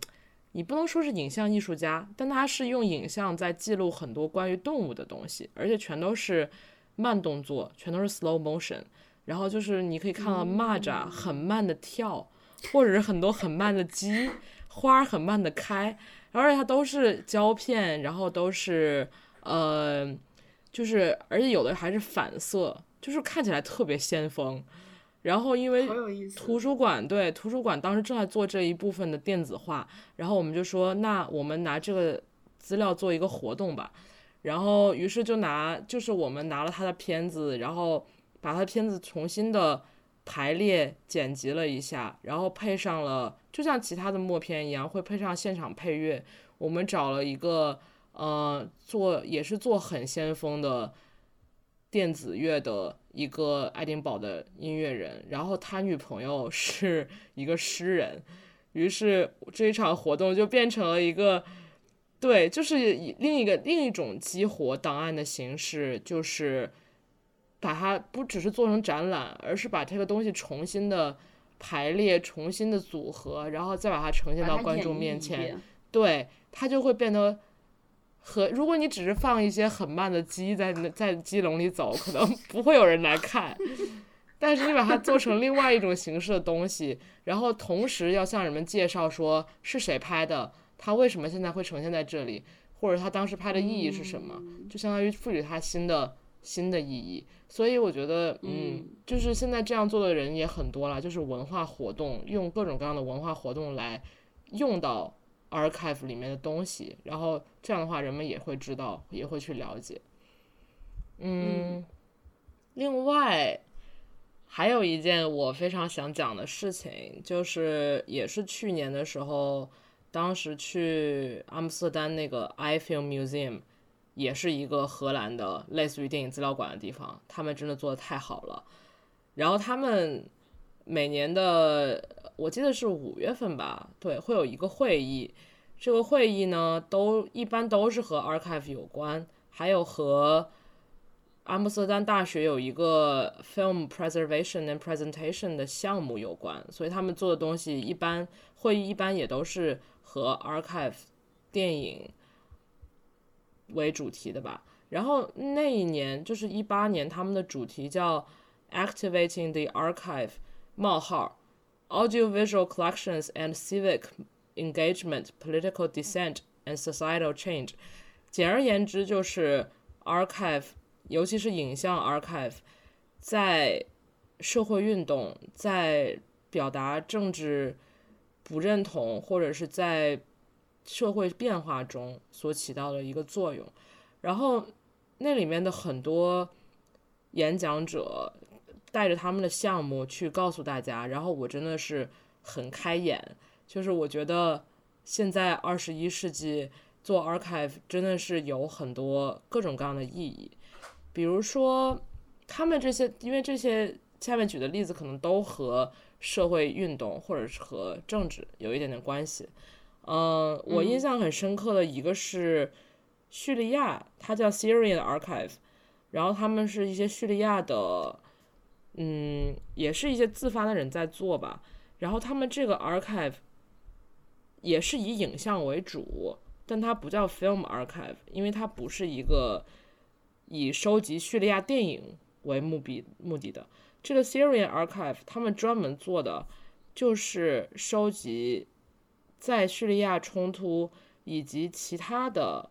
你不能说是影像艺术家，但他是用影像在记录很多关于动物的东西，而且全都是慢动作，全都是 slow motion。然后就是你可以看到蚂蚱很慢的跳，或者是很多很慢的鸡，花儿很慢的开，而且它都是胶片，然后都是呃，就是而且有的还是反色，就是看起来特别先锋。然后因为。图书馆对图书馆当时正在做这一部分的电子化，然后我们就说，那我们拿这个资料做一个活动吧。然后于是就拿，就是我们拿了他的片子，然后把他的片子重新的排列剪辑了一下，然后配上了，就像其他的默片一样，会配上现场配乐。我们找了一个呃做也是做很先锋的电子乐的一个爱丁堡的音乐人，然后他女朋友 <laughs> 是一个诗人，于是这一场活动就变成了一个，对，就是以另一个另一种激活档案的形式，就是把它不只是做成展览，而是把这个东西重新的排列、重新的组合，然后再把它呈现到观众面前。对，它就会变得和如果你只是放一些很慢的鸡在那在鸡笼里走，可能不会有人来看。<laughs> 但是你把它做成另外一种形式的东西，然后同时要向人们介绍说是谁拍的，它为什么现在会呈现在这里，或者它当时拍的意义是什么，就相当于赋予它新的新的意义。所以我觉得，嗯，就是现在这样做的人也很多了，就是文化活动，用各种各样的文化活动来用到 archive 里面的东西，然后这样的话，人们也会知道，也会去了解。嗯，另外还有一件我非常想讲的事情，就是也是去年的时候，当时去阿姆斯特丹那个 iFilm Museum，也是一个荷兰的类似于电影资料馆的地方，他们真的做的太好了。然后他们每年的我记得是五月份吧，对，会有一个会议。这个会议呢，都一般都是和 archive 有关，还有和阿姆斯特丹大学有一个 film preservation and presentation 的项目有关，所以他们做的东西一般会议一般也都是和 archive 电影为主题的吧。然后那一年就是一八年，他们的主题叫 Activating the Archive：冒号 Audiovisual Collections and Civic Engagement, Political Dissent and Societal Change。简而言之，就是 archive，尤其是影像 archive，在社会运动、在表达政治不认同或者是在社会变化中所起到的一个作用。然后那里面的很多演讲者带着他们的项目去告诉大家，然后我真的是很开眼，就是我觉得现在二十一世纪做 archive 真的是有很多各种各样的意义，比如说他们这些，因为这些下面举的例子可能都和社会运动或者是和政治有一点点关系。嗯，我印象很深刻的一个是叙利亚，它叫 Syrian Archive，然后他们是一些叙利亚的，嗯，也是一些自发的人在做吧。然后他们这个 archive 也是以影像为主，但它不叫 film archive，因为它不是一个以收集叙利亚电影为目的目的的。这个 Syrian archive 他们专门做的就是收集在叙利亚冲突以及其他的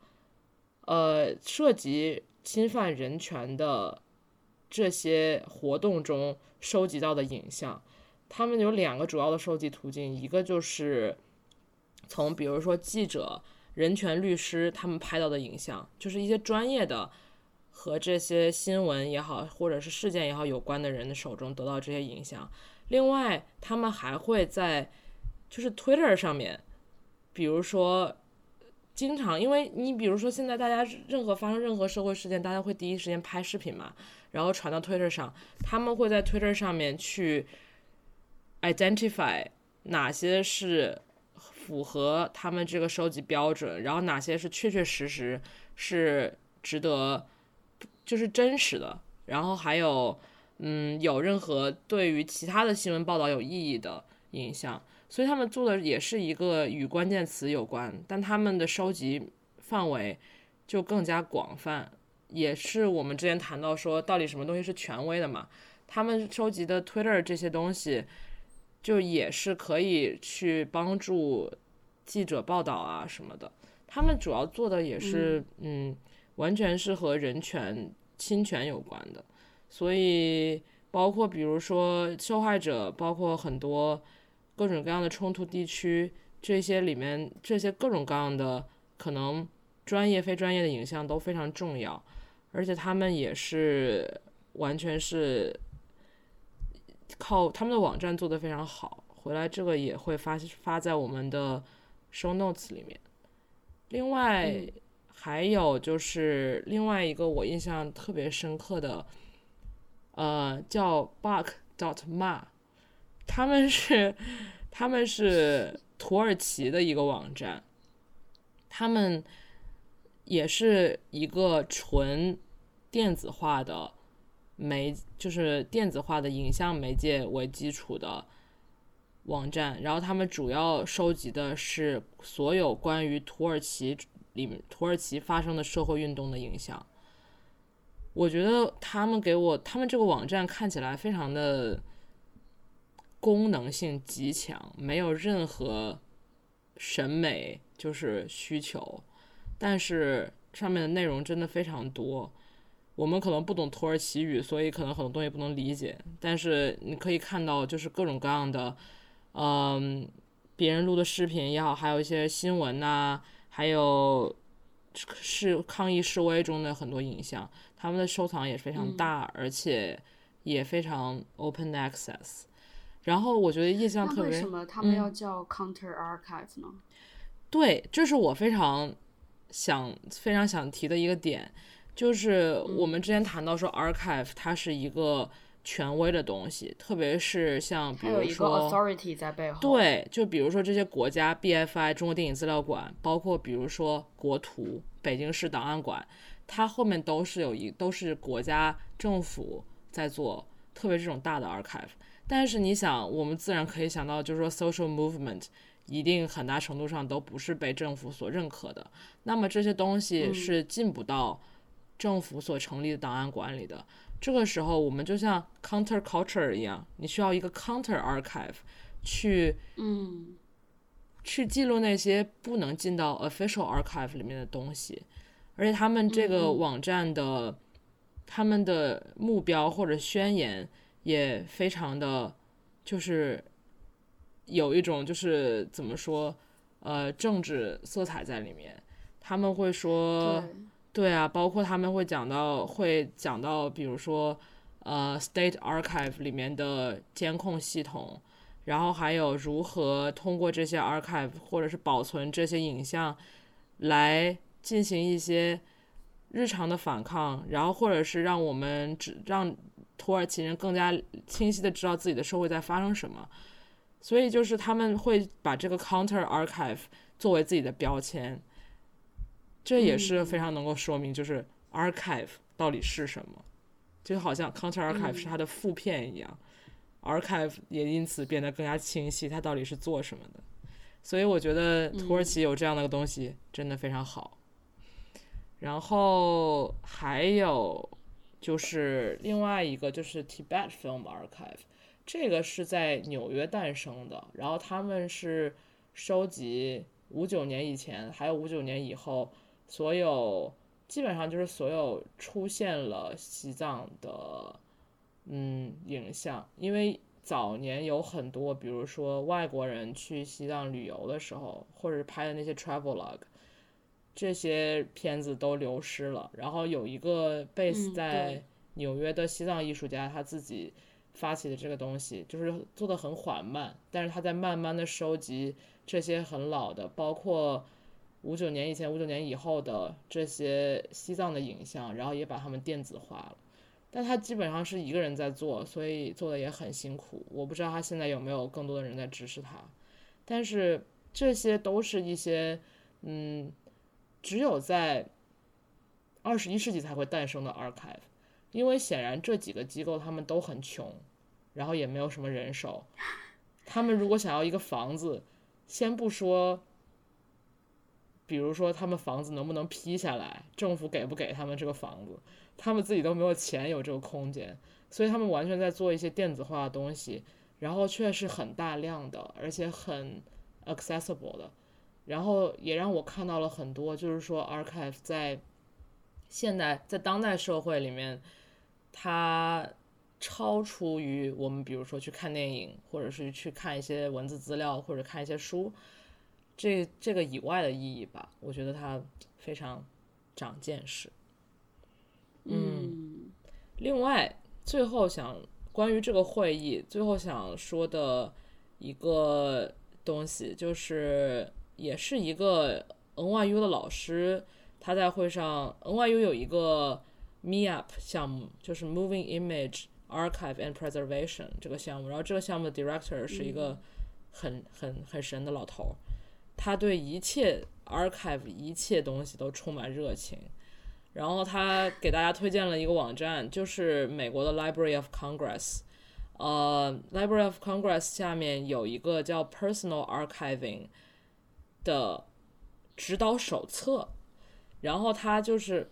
呃涉及侵犯人权的这些活动中收集到的影像。他们有两个主要的收集途径，一个就是从比如说记者、人权律师他们拍到的影像，就是一些专业的和这些新闻也好，或者是事件也好有关的人的手中得到这些影像。另外，他们还会在就是 Twitter 上面，比如说经常，因为你比如说现在大家任何发生任何社会事件，大家会第一时间拍视频嘛，然后传到 Twitter 上，他们会在 Twitter 上面去 identify 哪些是符合他们这个收集标准，然后哪些是确确实实是值得，就是真实的，然后还有嗯有任何对于其他的新闻报道有意义的影像，所以他们做的也是一个与关键词有关，但他们的收集范围就更加广泛，也是我们之前谈到说到底什么东西是权威的嘛，他们收集的 Twitter 这些东西。就也是可以去帮助记者报道啊什么的，他们主要做的也是嗯，完全是和人权侵权有关的，所以包括比如说受害者，包括很多各种各样的冲突地区，这些里面这些各种各样的可能专业非专业的影像都非常重要，而且他们也是完全是。靠他们的网站做的非常好，回来这个也会发发在我们的 show notes 里面。另外还有就是另外一个我印象特别深刻的，呃，叫 buck dot ma，他们是他们是土耳其的一个网站，他们也是一个纯电子化的。媒就是电子化的影像媒介为基础的网站，然后他们主要收集的是所有关于土耳其里土耳其发生的社会运动的影像。我觉得他们给我他们这个网站看起来非常的功能性极强，没有任何审美就是需求，但是上面的内容真的非常多。我们可能不懂土耳其语，所以可能很多东西不能理解。但是你可以看到，就是各种各样的，嗯，别人录的视频也好，还有一些新闻呐，还有是抗议示威中的很多影像，他们的收藏也是非常大，而且也非常 open access。然后我觉得印象特别，为什么他们要叫 counter archive 呢？对，这是我非常想、非常想提的一个点。就是我们之前谈到说，archive 它是一个权威的东西，特别是像比如说 authority 在背后。对，就比如说这些国家，BFI 中国电影资料馆，包括比如说国图、北京市档案馆，它后面都是有一都是国家政府在做，特别这种大的 archive。但是你想，我们自然可以想到，就是说 social movement 一定很大程度上都不是被政府所认可的，那么这些东西是进不到。政府所成立的档案馆里的，这个时候我们就像 counter culture 一样，你需要一个 counter archive 去，嗯，去记录那些不能进到 official archive 里面的东西，而且他们这个网站的，他们的目标或者宣言也非常的，就是有一种就是怎么说，呃，政治色彩在里面，他们会说。对啊，包括他们会讲到，会讲到，比如说，呃，State Archive 里面的监控系统，然后还有如何通过这些 archive 或者是保存这些影像，来进行一些日常的反抗，然后或者是让我们只让土耳其人更加清晰的知道自己的社会在发生什么，所以就是他们会把这个 counter archive 作为自己的标签。这也是非常能够说明，就是 archive 到底是什么，就好像 counter archive 是它的副片一样，archive 也因此变得更加清晰，它到底是做什么的。所以我觉得土耳其有这样的个东西真的非常好。然后还有就是另外一个就是 Tibet Film Archive，这个是在纽约诞生的，然后他们是收集五九年以前还有五九年以后。所有基本上就是所有出现了西藏的嗯影像，因为早年有很多，比如说外国人去西藏旅游的时候，或者是拍的那些 travel log，这些片子都流失了。然后有一个 base 在纽约的西藏艺术家，他自己发起的这个东西，就是做的很缓慢，但是他在慢慢的收集这些很老的，包括。五九年以前、五九年以后的这些西藏的影像，然后也把它们电子化了，但他基本上是一个人在做，所以做的也很辛苦。我不知道他现在有没有更多的人在支持他，但是这些都是一些嗯，只有在二十一世纪才会诞生的 archive，因为显然这几个机构他们都很穷，然后也没有什么人手，他们如果想要一个房子，先不说。比如说，他们房子能不能批下来？政府给不给他们这个房子？他们自己都没有钱有这个空间，所以他们完全在做一些电子化的东西，然后却是很大量的，而且很 accessible 的。然后也让我看到了很多，就是说 archive 在现代在当代社会里面，它超出于我们，比如说去看电影，或者是去看一些文字资料，或者看一些书。这这个以外的意义吧，我觉得他非常长见识。嗯，另外，最后想关于这个会议，最后想说的一个东西，就是也是一个 NYU 的老师，他在会上，NYU 有一个 MeUp 项目，就是 Moving Image Archive and Preservation 这个项目，然后这个项目的 Director 是一个很很很神的老头儿。他对一切 archive 一切东西都充满热情，然后他给大家推荐了一个网站，就是美国的 Library of Congress。呃，Library of Congress 下面有一个叫 Personal Archiving 的指导手册，然后他就是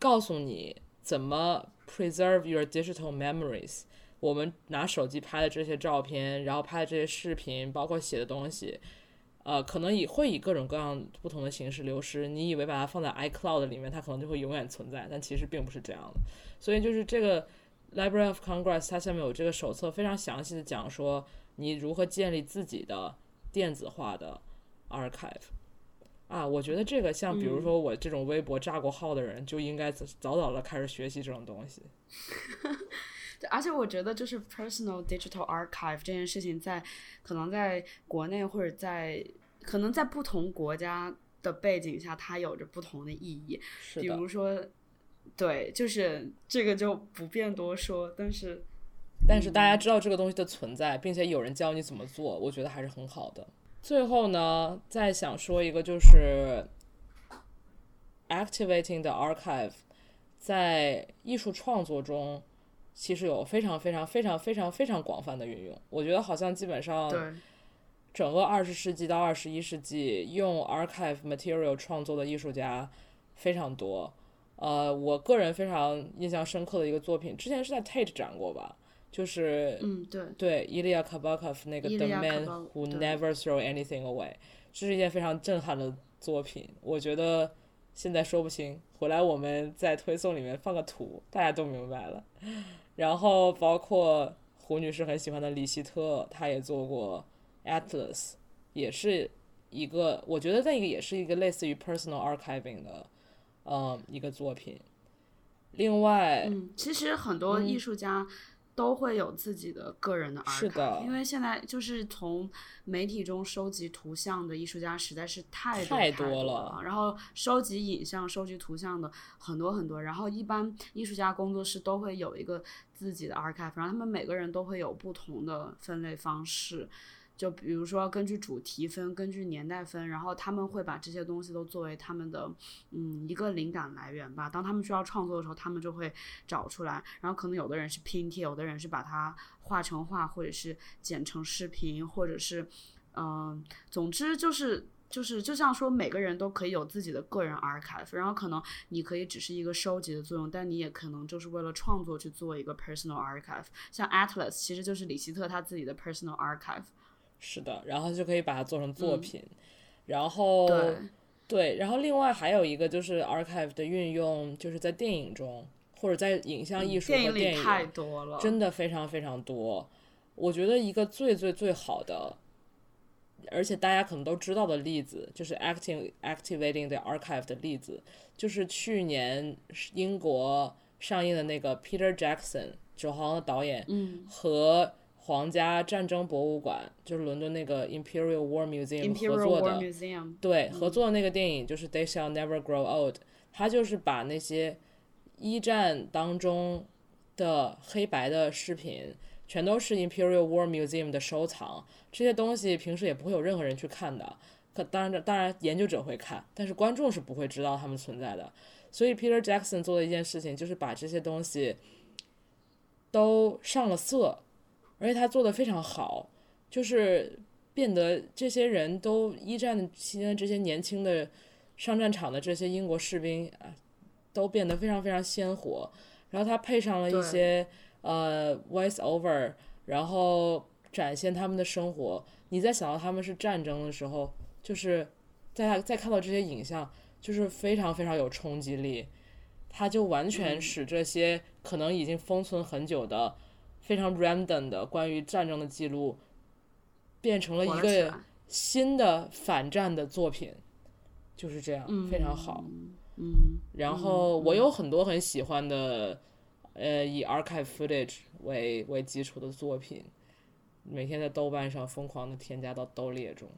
告诉你怎么 preserve your digital memories。我们拿手机拍的这些照片，然后拍的这些视频，包括写的东西。呃，可能也会以各种各样不同的形式流失。你以为把它放在 iCloud 里面，它可能就会永远存在，但其实并不是这样的。所以就是这个 Library of Congress，它下面有这个手册，非常详细的讲说你如何建立自己的电子化的 archive。啊，我觉得这个像比如说我这种微博炸过号的人，就应该早早的开始学习这种东西。<laughs> 而且我觉得，就是 personal digital archive 这件事情，在可能在国内或者在可能在不同国家的背景下，它有着不同的意义。比如说，对，就是这个就不便多说。但是，但是大家知道这个东西的存在，并且有人教你怎么做，我觉得还是很好的。最后呢，再想说一个，就是 activating the archive 在艺术创作中。其实有非常非常非常非常非常广泛的运用，我觉得好像基本上，整个二十世纪到二十一世纪用 archive material 创作的艺术家非常多。呃，我个人非常印象深刻的一个作品，之前是在 Tate 展过吧，就是嗯对对，Ilya Kabakov 那个 The Man Who Never Throw Anything Away，这是一件非常震撼的作品。我觉得现在说不清，回来我们在推送里面放个图，大家都明白了。然后包括胡女士很喜欢的李希特，她也做过 Atlas，也是一个我觉得那个也是一个类似于 personal archiving 的，嗯，一个作品。另外，嗯，其实很多艺术家。都会有自己的个人的 archive，因为现在就是从媒体中收集图像的艺术家实在是太多太多了，然后收集影像、收集图像的很多很多，然后一般艺术家工作室都会有一个自己的 archive，然后他们每个人都会有不同的分类方式。就比如说，根据主题分，根据年代分，然后他们会把这些东西都作为他们的嗯一个灵感来源吧。当他们需要创作的时候，他们就会找出来。然后可能有的人是拼贴，有的人是把它画成画，或者是剪成视频，或者是嗯，总之就是就是就像说每个人都可以有自己的个人 archive。然后可能你可以只是一个收集的作用，但你也可能就是为了创作去做一个 personal archive。像 Atlas 其实就是李希特他自己的 personal archive。是的，然后就可以把它做成作品，然后对，然后另外还有一个就是 archive 的运用，就是在电影中或者在影像艺术和电影太多了，真的非常非常多。我觉得一个最最最好的，而且大家可能都知道的例子，就是 acting activating the archive 的例子，就是去年英国上映的那个 Peter Jackson 指环的导演，嗯，和。皇家战争博物馆就是伦敦那个 Imperial War Museum 合作的，对合作的那个电影就是 They Shall Never Grow Old，它就是把那些一战当中的黑白的视频全都是 Imperial War Museum 的收藏。这些东西平时也不会有任何人去看的，可当然当然研究者会看，但是观众是不会知道他们存在的。所以 Peter Jackson 做的一件事情就是把这些东西都上了色，而且他做的非常好，就是变得这些人都一战期间这些年轻的上战场的这些英国士兵啊，都变得非常非常鲜活。然后他配上了一些呃 voice over，然后展现他们的生活。你在想到他们是战争的时候，就是在在看到这些影像，就是非常非常有冲击力。他就完全使这些可能已经封存很久的、非常 random 的关于战争的记录，变成了一个新的反战的作品，就是这样，非常好。嗯，然后我有很多很喜欢的，呃，以 archive footage 为为基础的作品，每天在豆瓣上疯狂的添加到兜列中。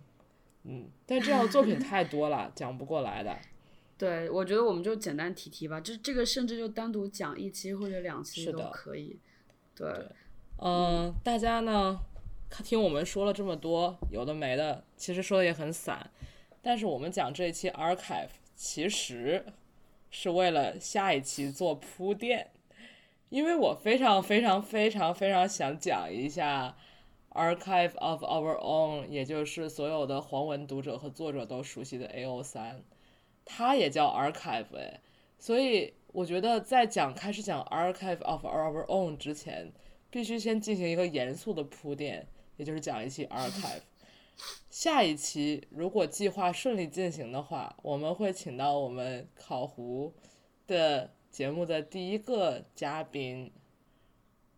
嗯，但这样的作品太多了，讲不过来的。<laughs> 对，我觉得我们就简单提提吧，这这个甚至就单独讲一期或者两期都可以。对，嗯，大家呢，听我们说了这么多有的没的，其实说的也很散，但是我们讲这一期 archive 其实是为了下一期做铺垫，因为我非常非常非常非常想讲一下 archive of our own，也就是所有的黄文读者和作者都熟悉的 AO 三。它也叫 archive 哎，所以我觉得在讲开始讲 archive of our own 之前，必须先进行一个严肃的铺垫，也就是讲一期 <laughs> archive。下一期如果计划顺利进行的话，我们会请到我们考胡的节目的第一个嘉宾，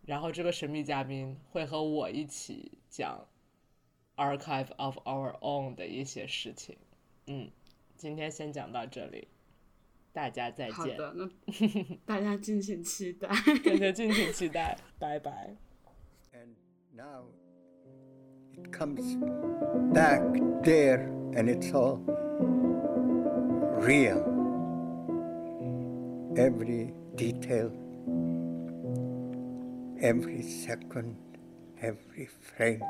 然后这个神秘嘉宾会和我一起讲 archive of our own 的一些事情，嗯。今天先讲到这里，大家再见。好的，那<laughs> 大家敬请期待。大家敬请期待，拜拜。And <laughs> now it comes back there, and it's all real. Every detail, every second, every frame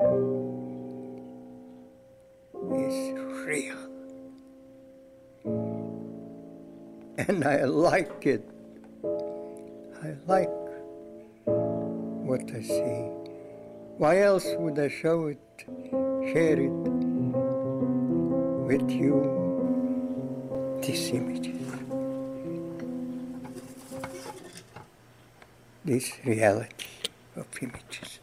is real. <laughs> and I like it. I like what I see. Why else would I show it, share it with you, these images, this reality of images?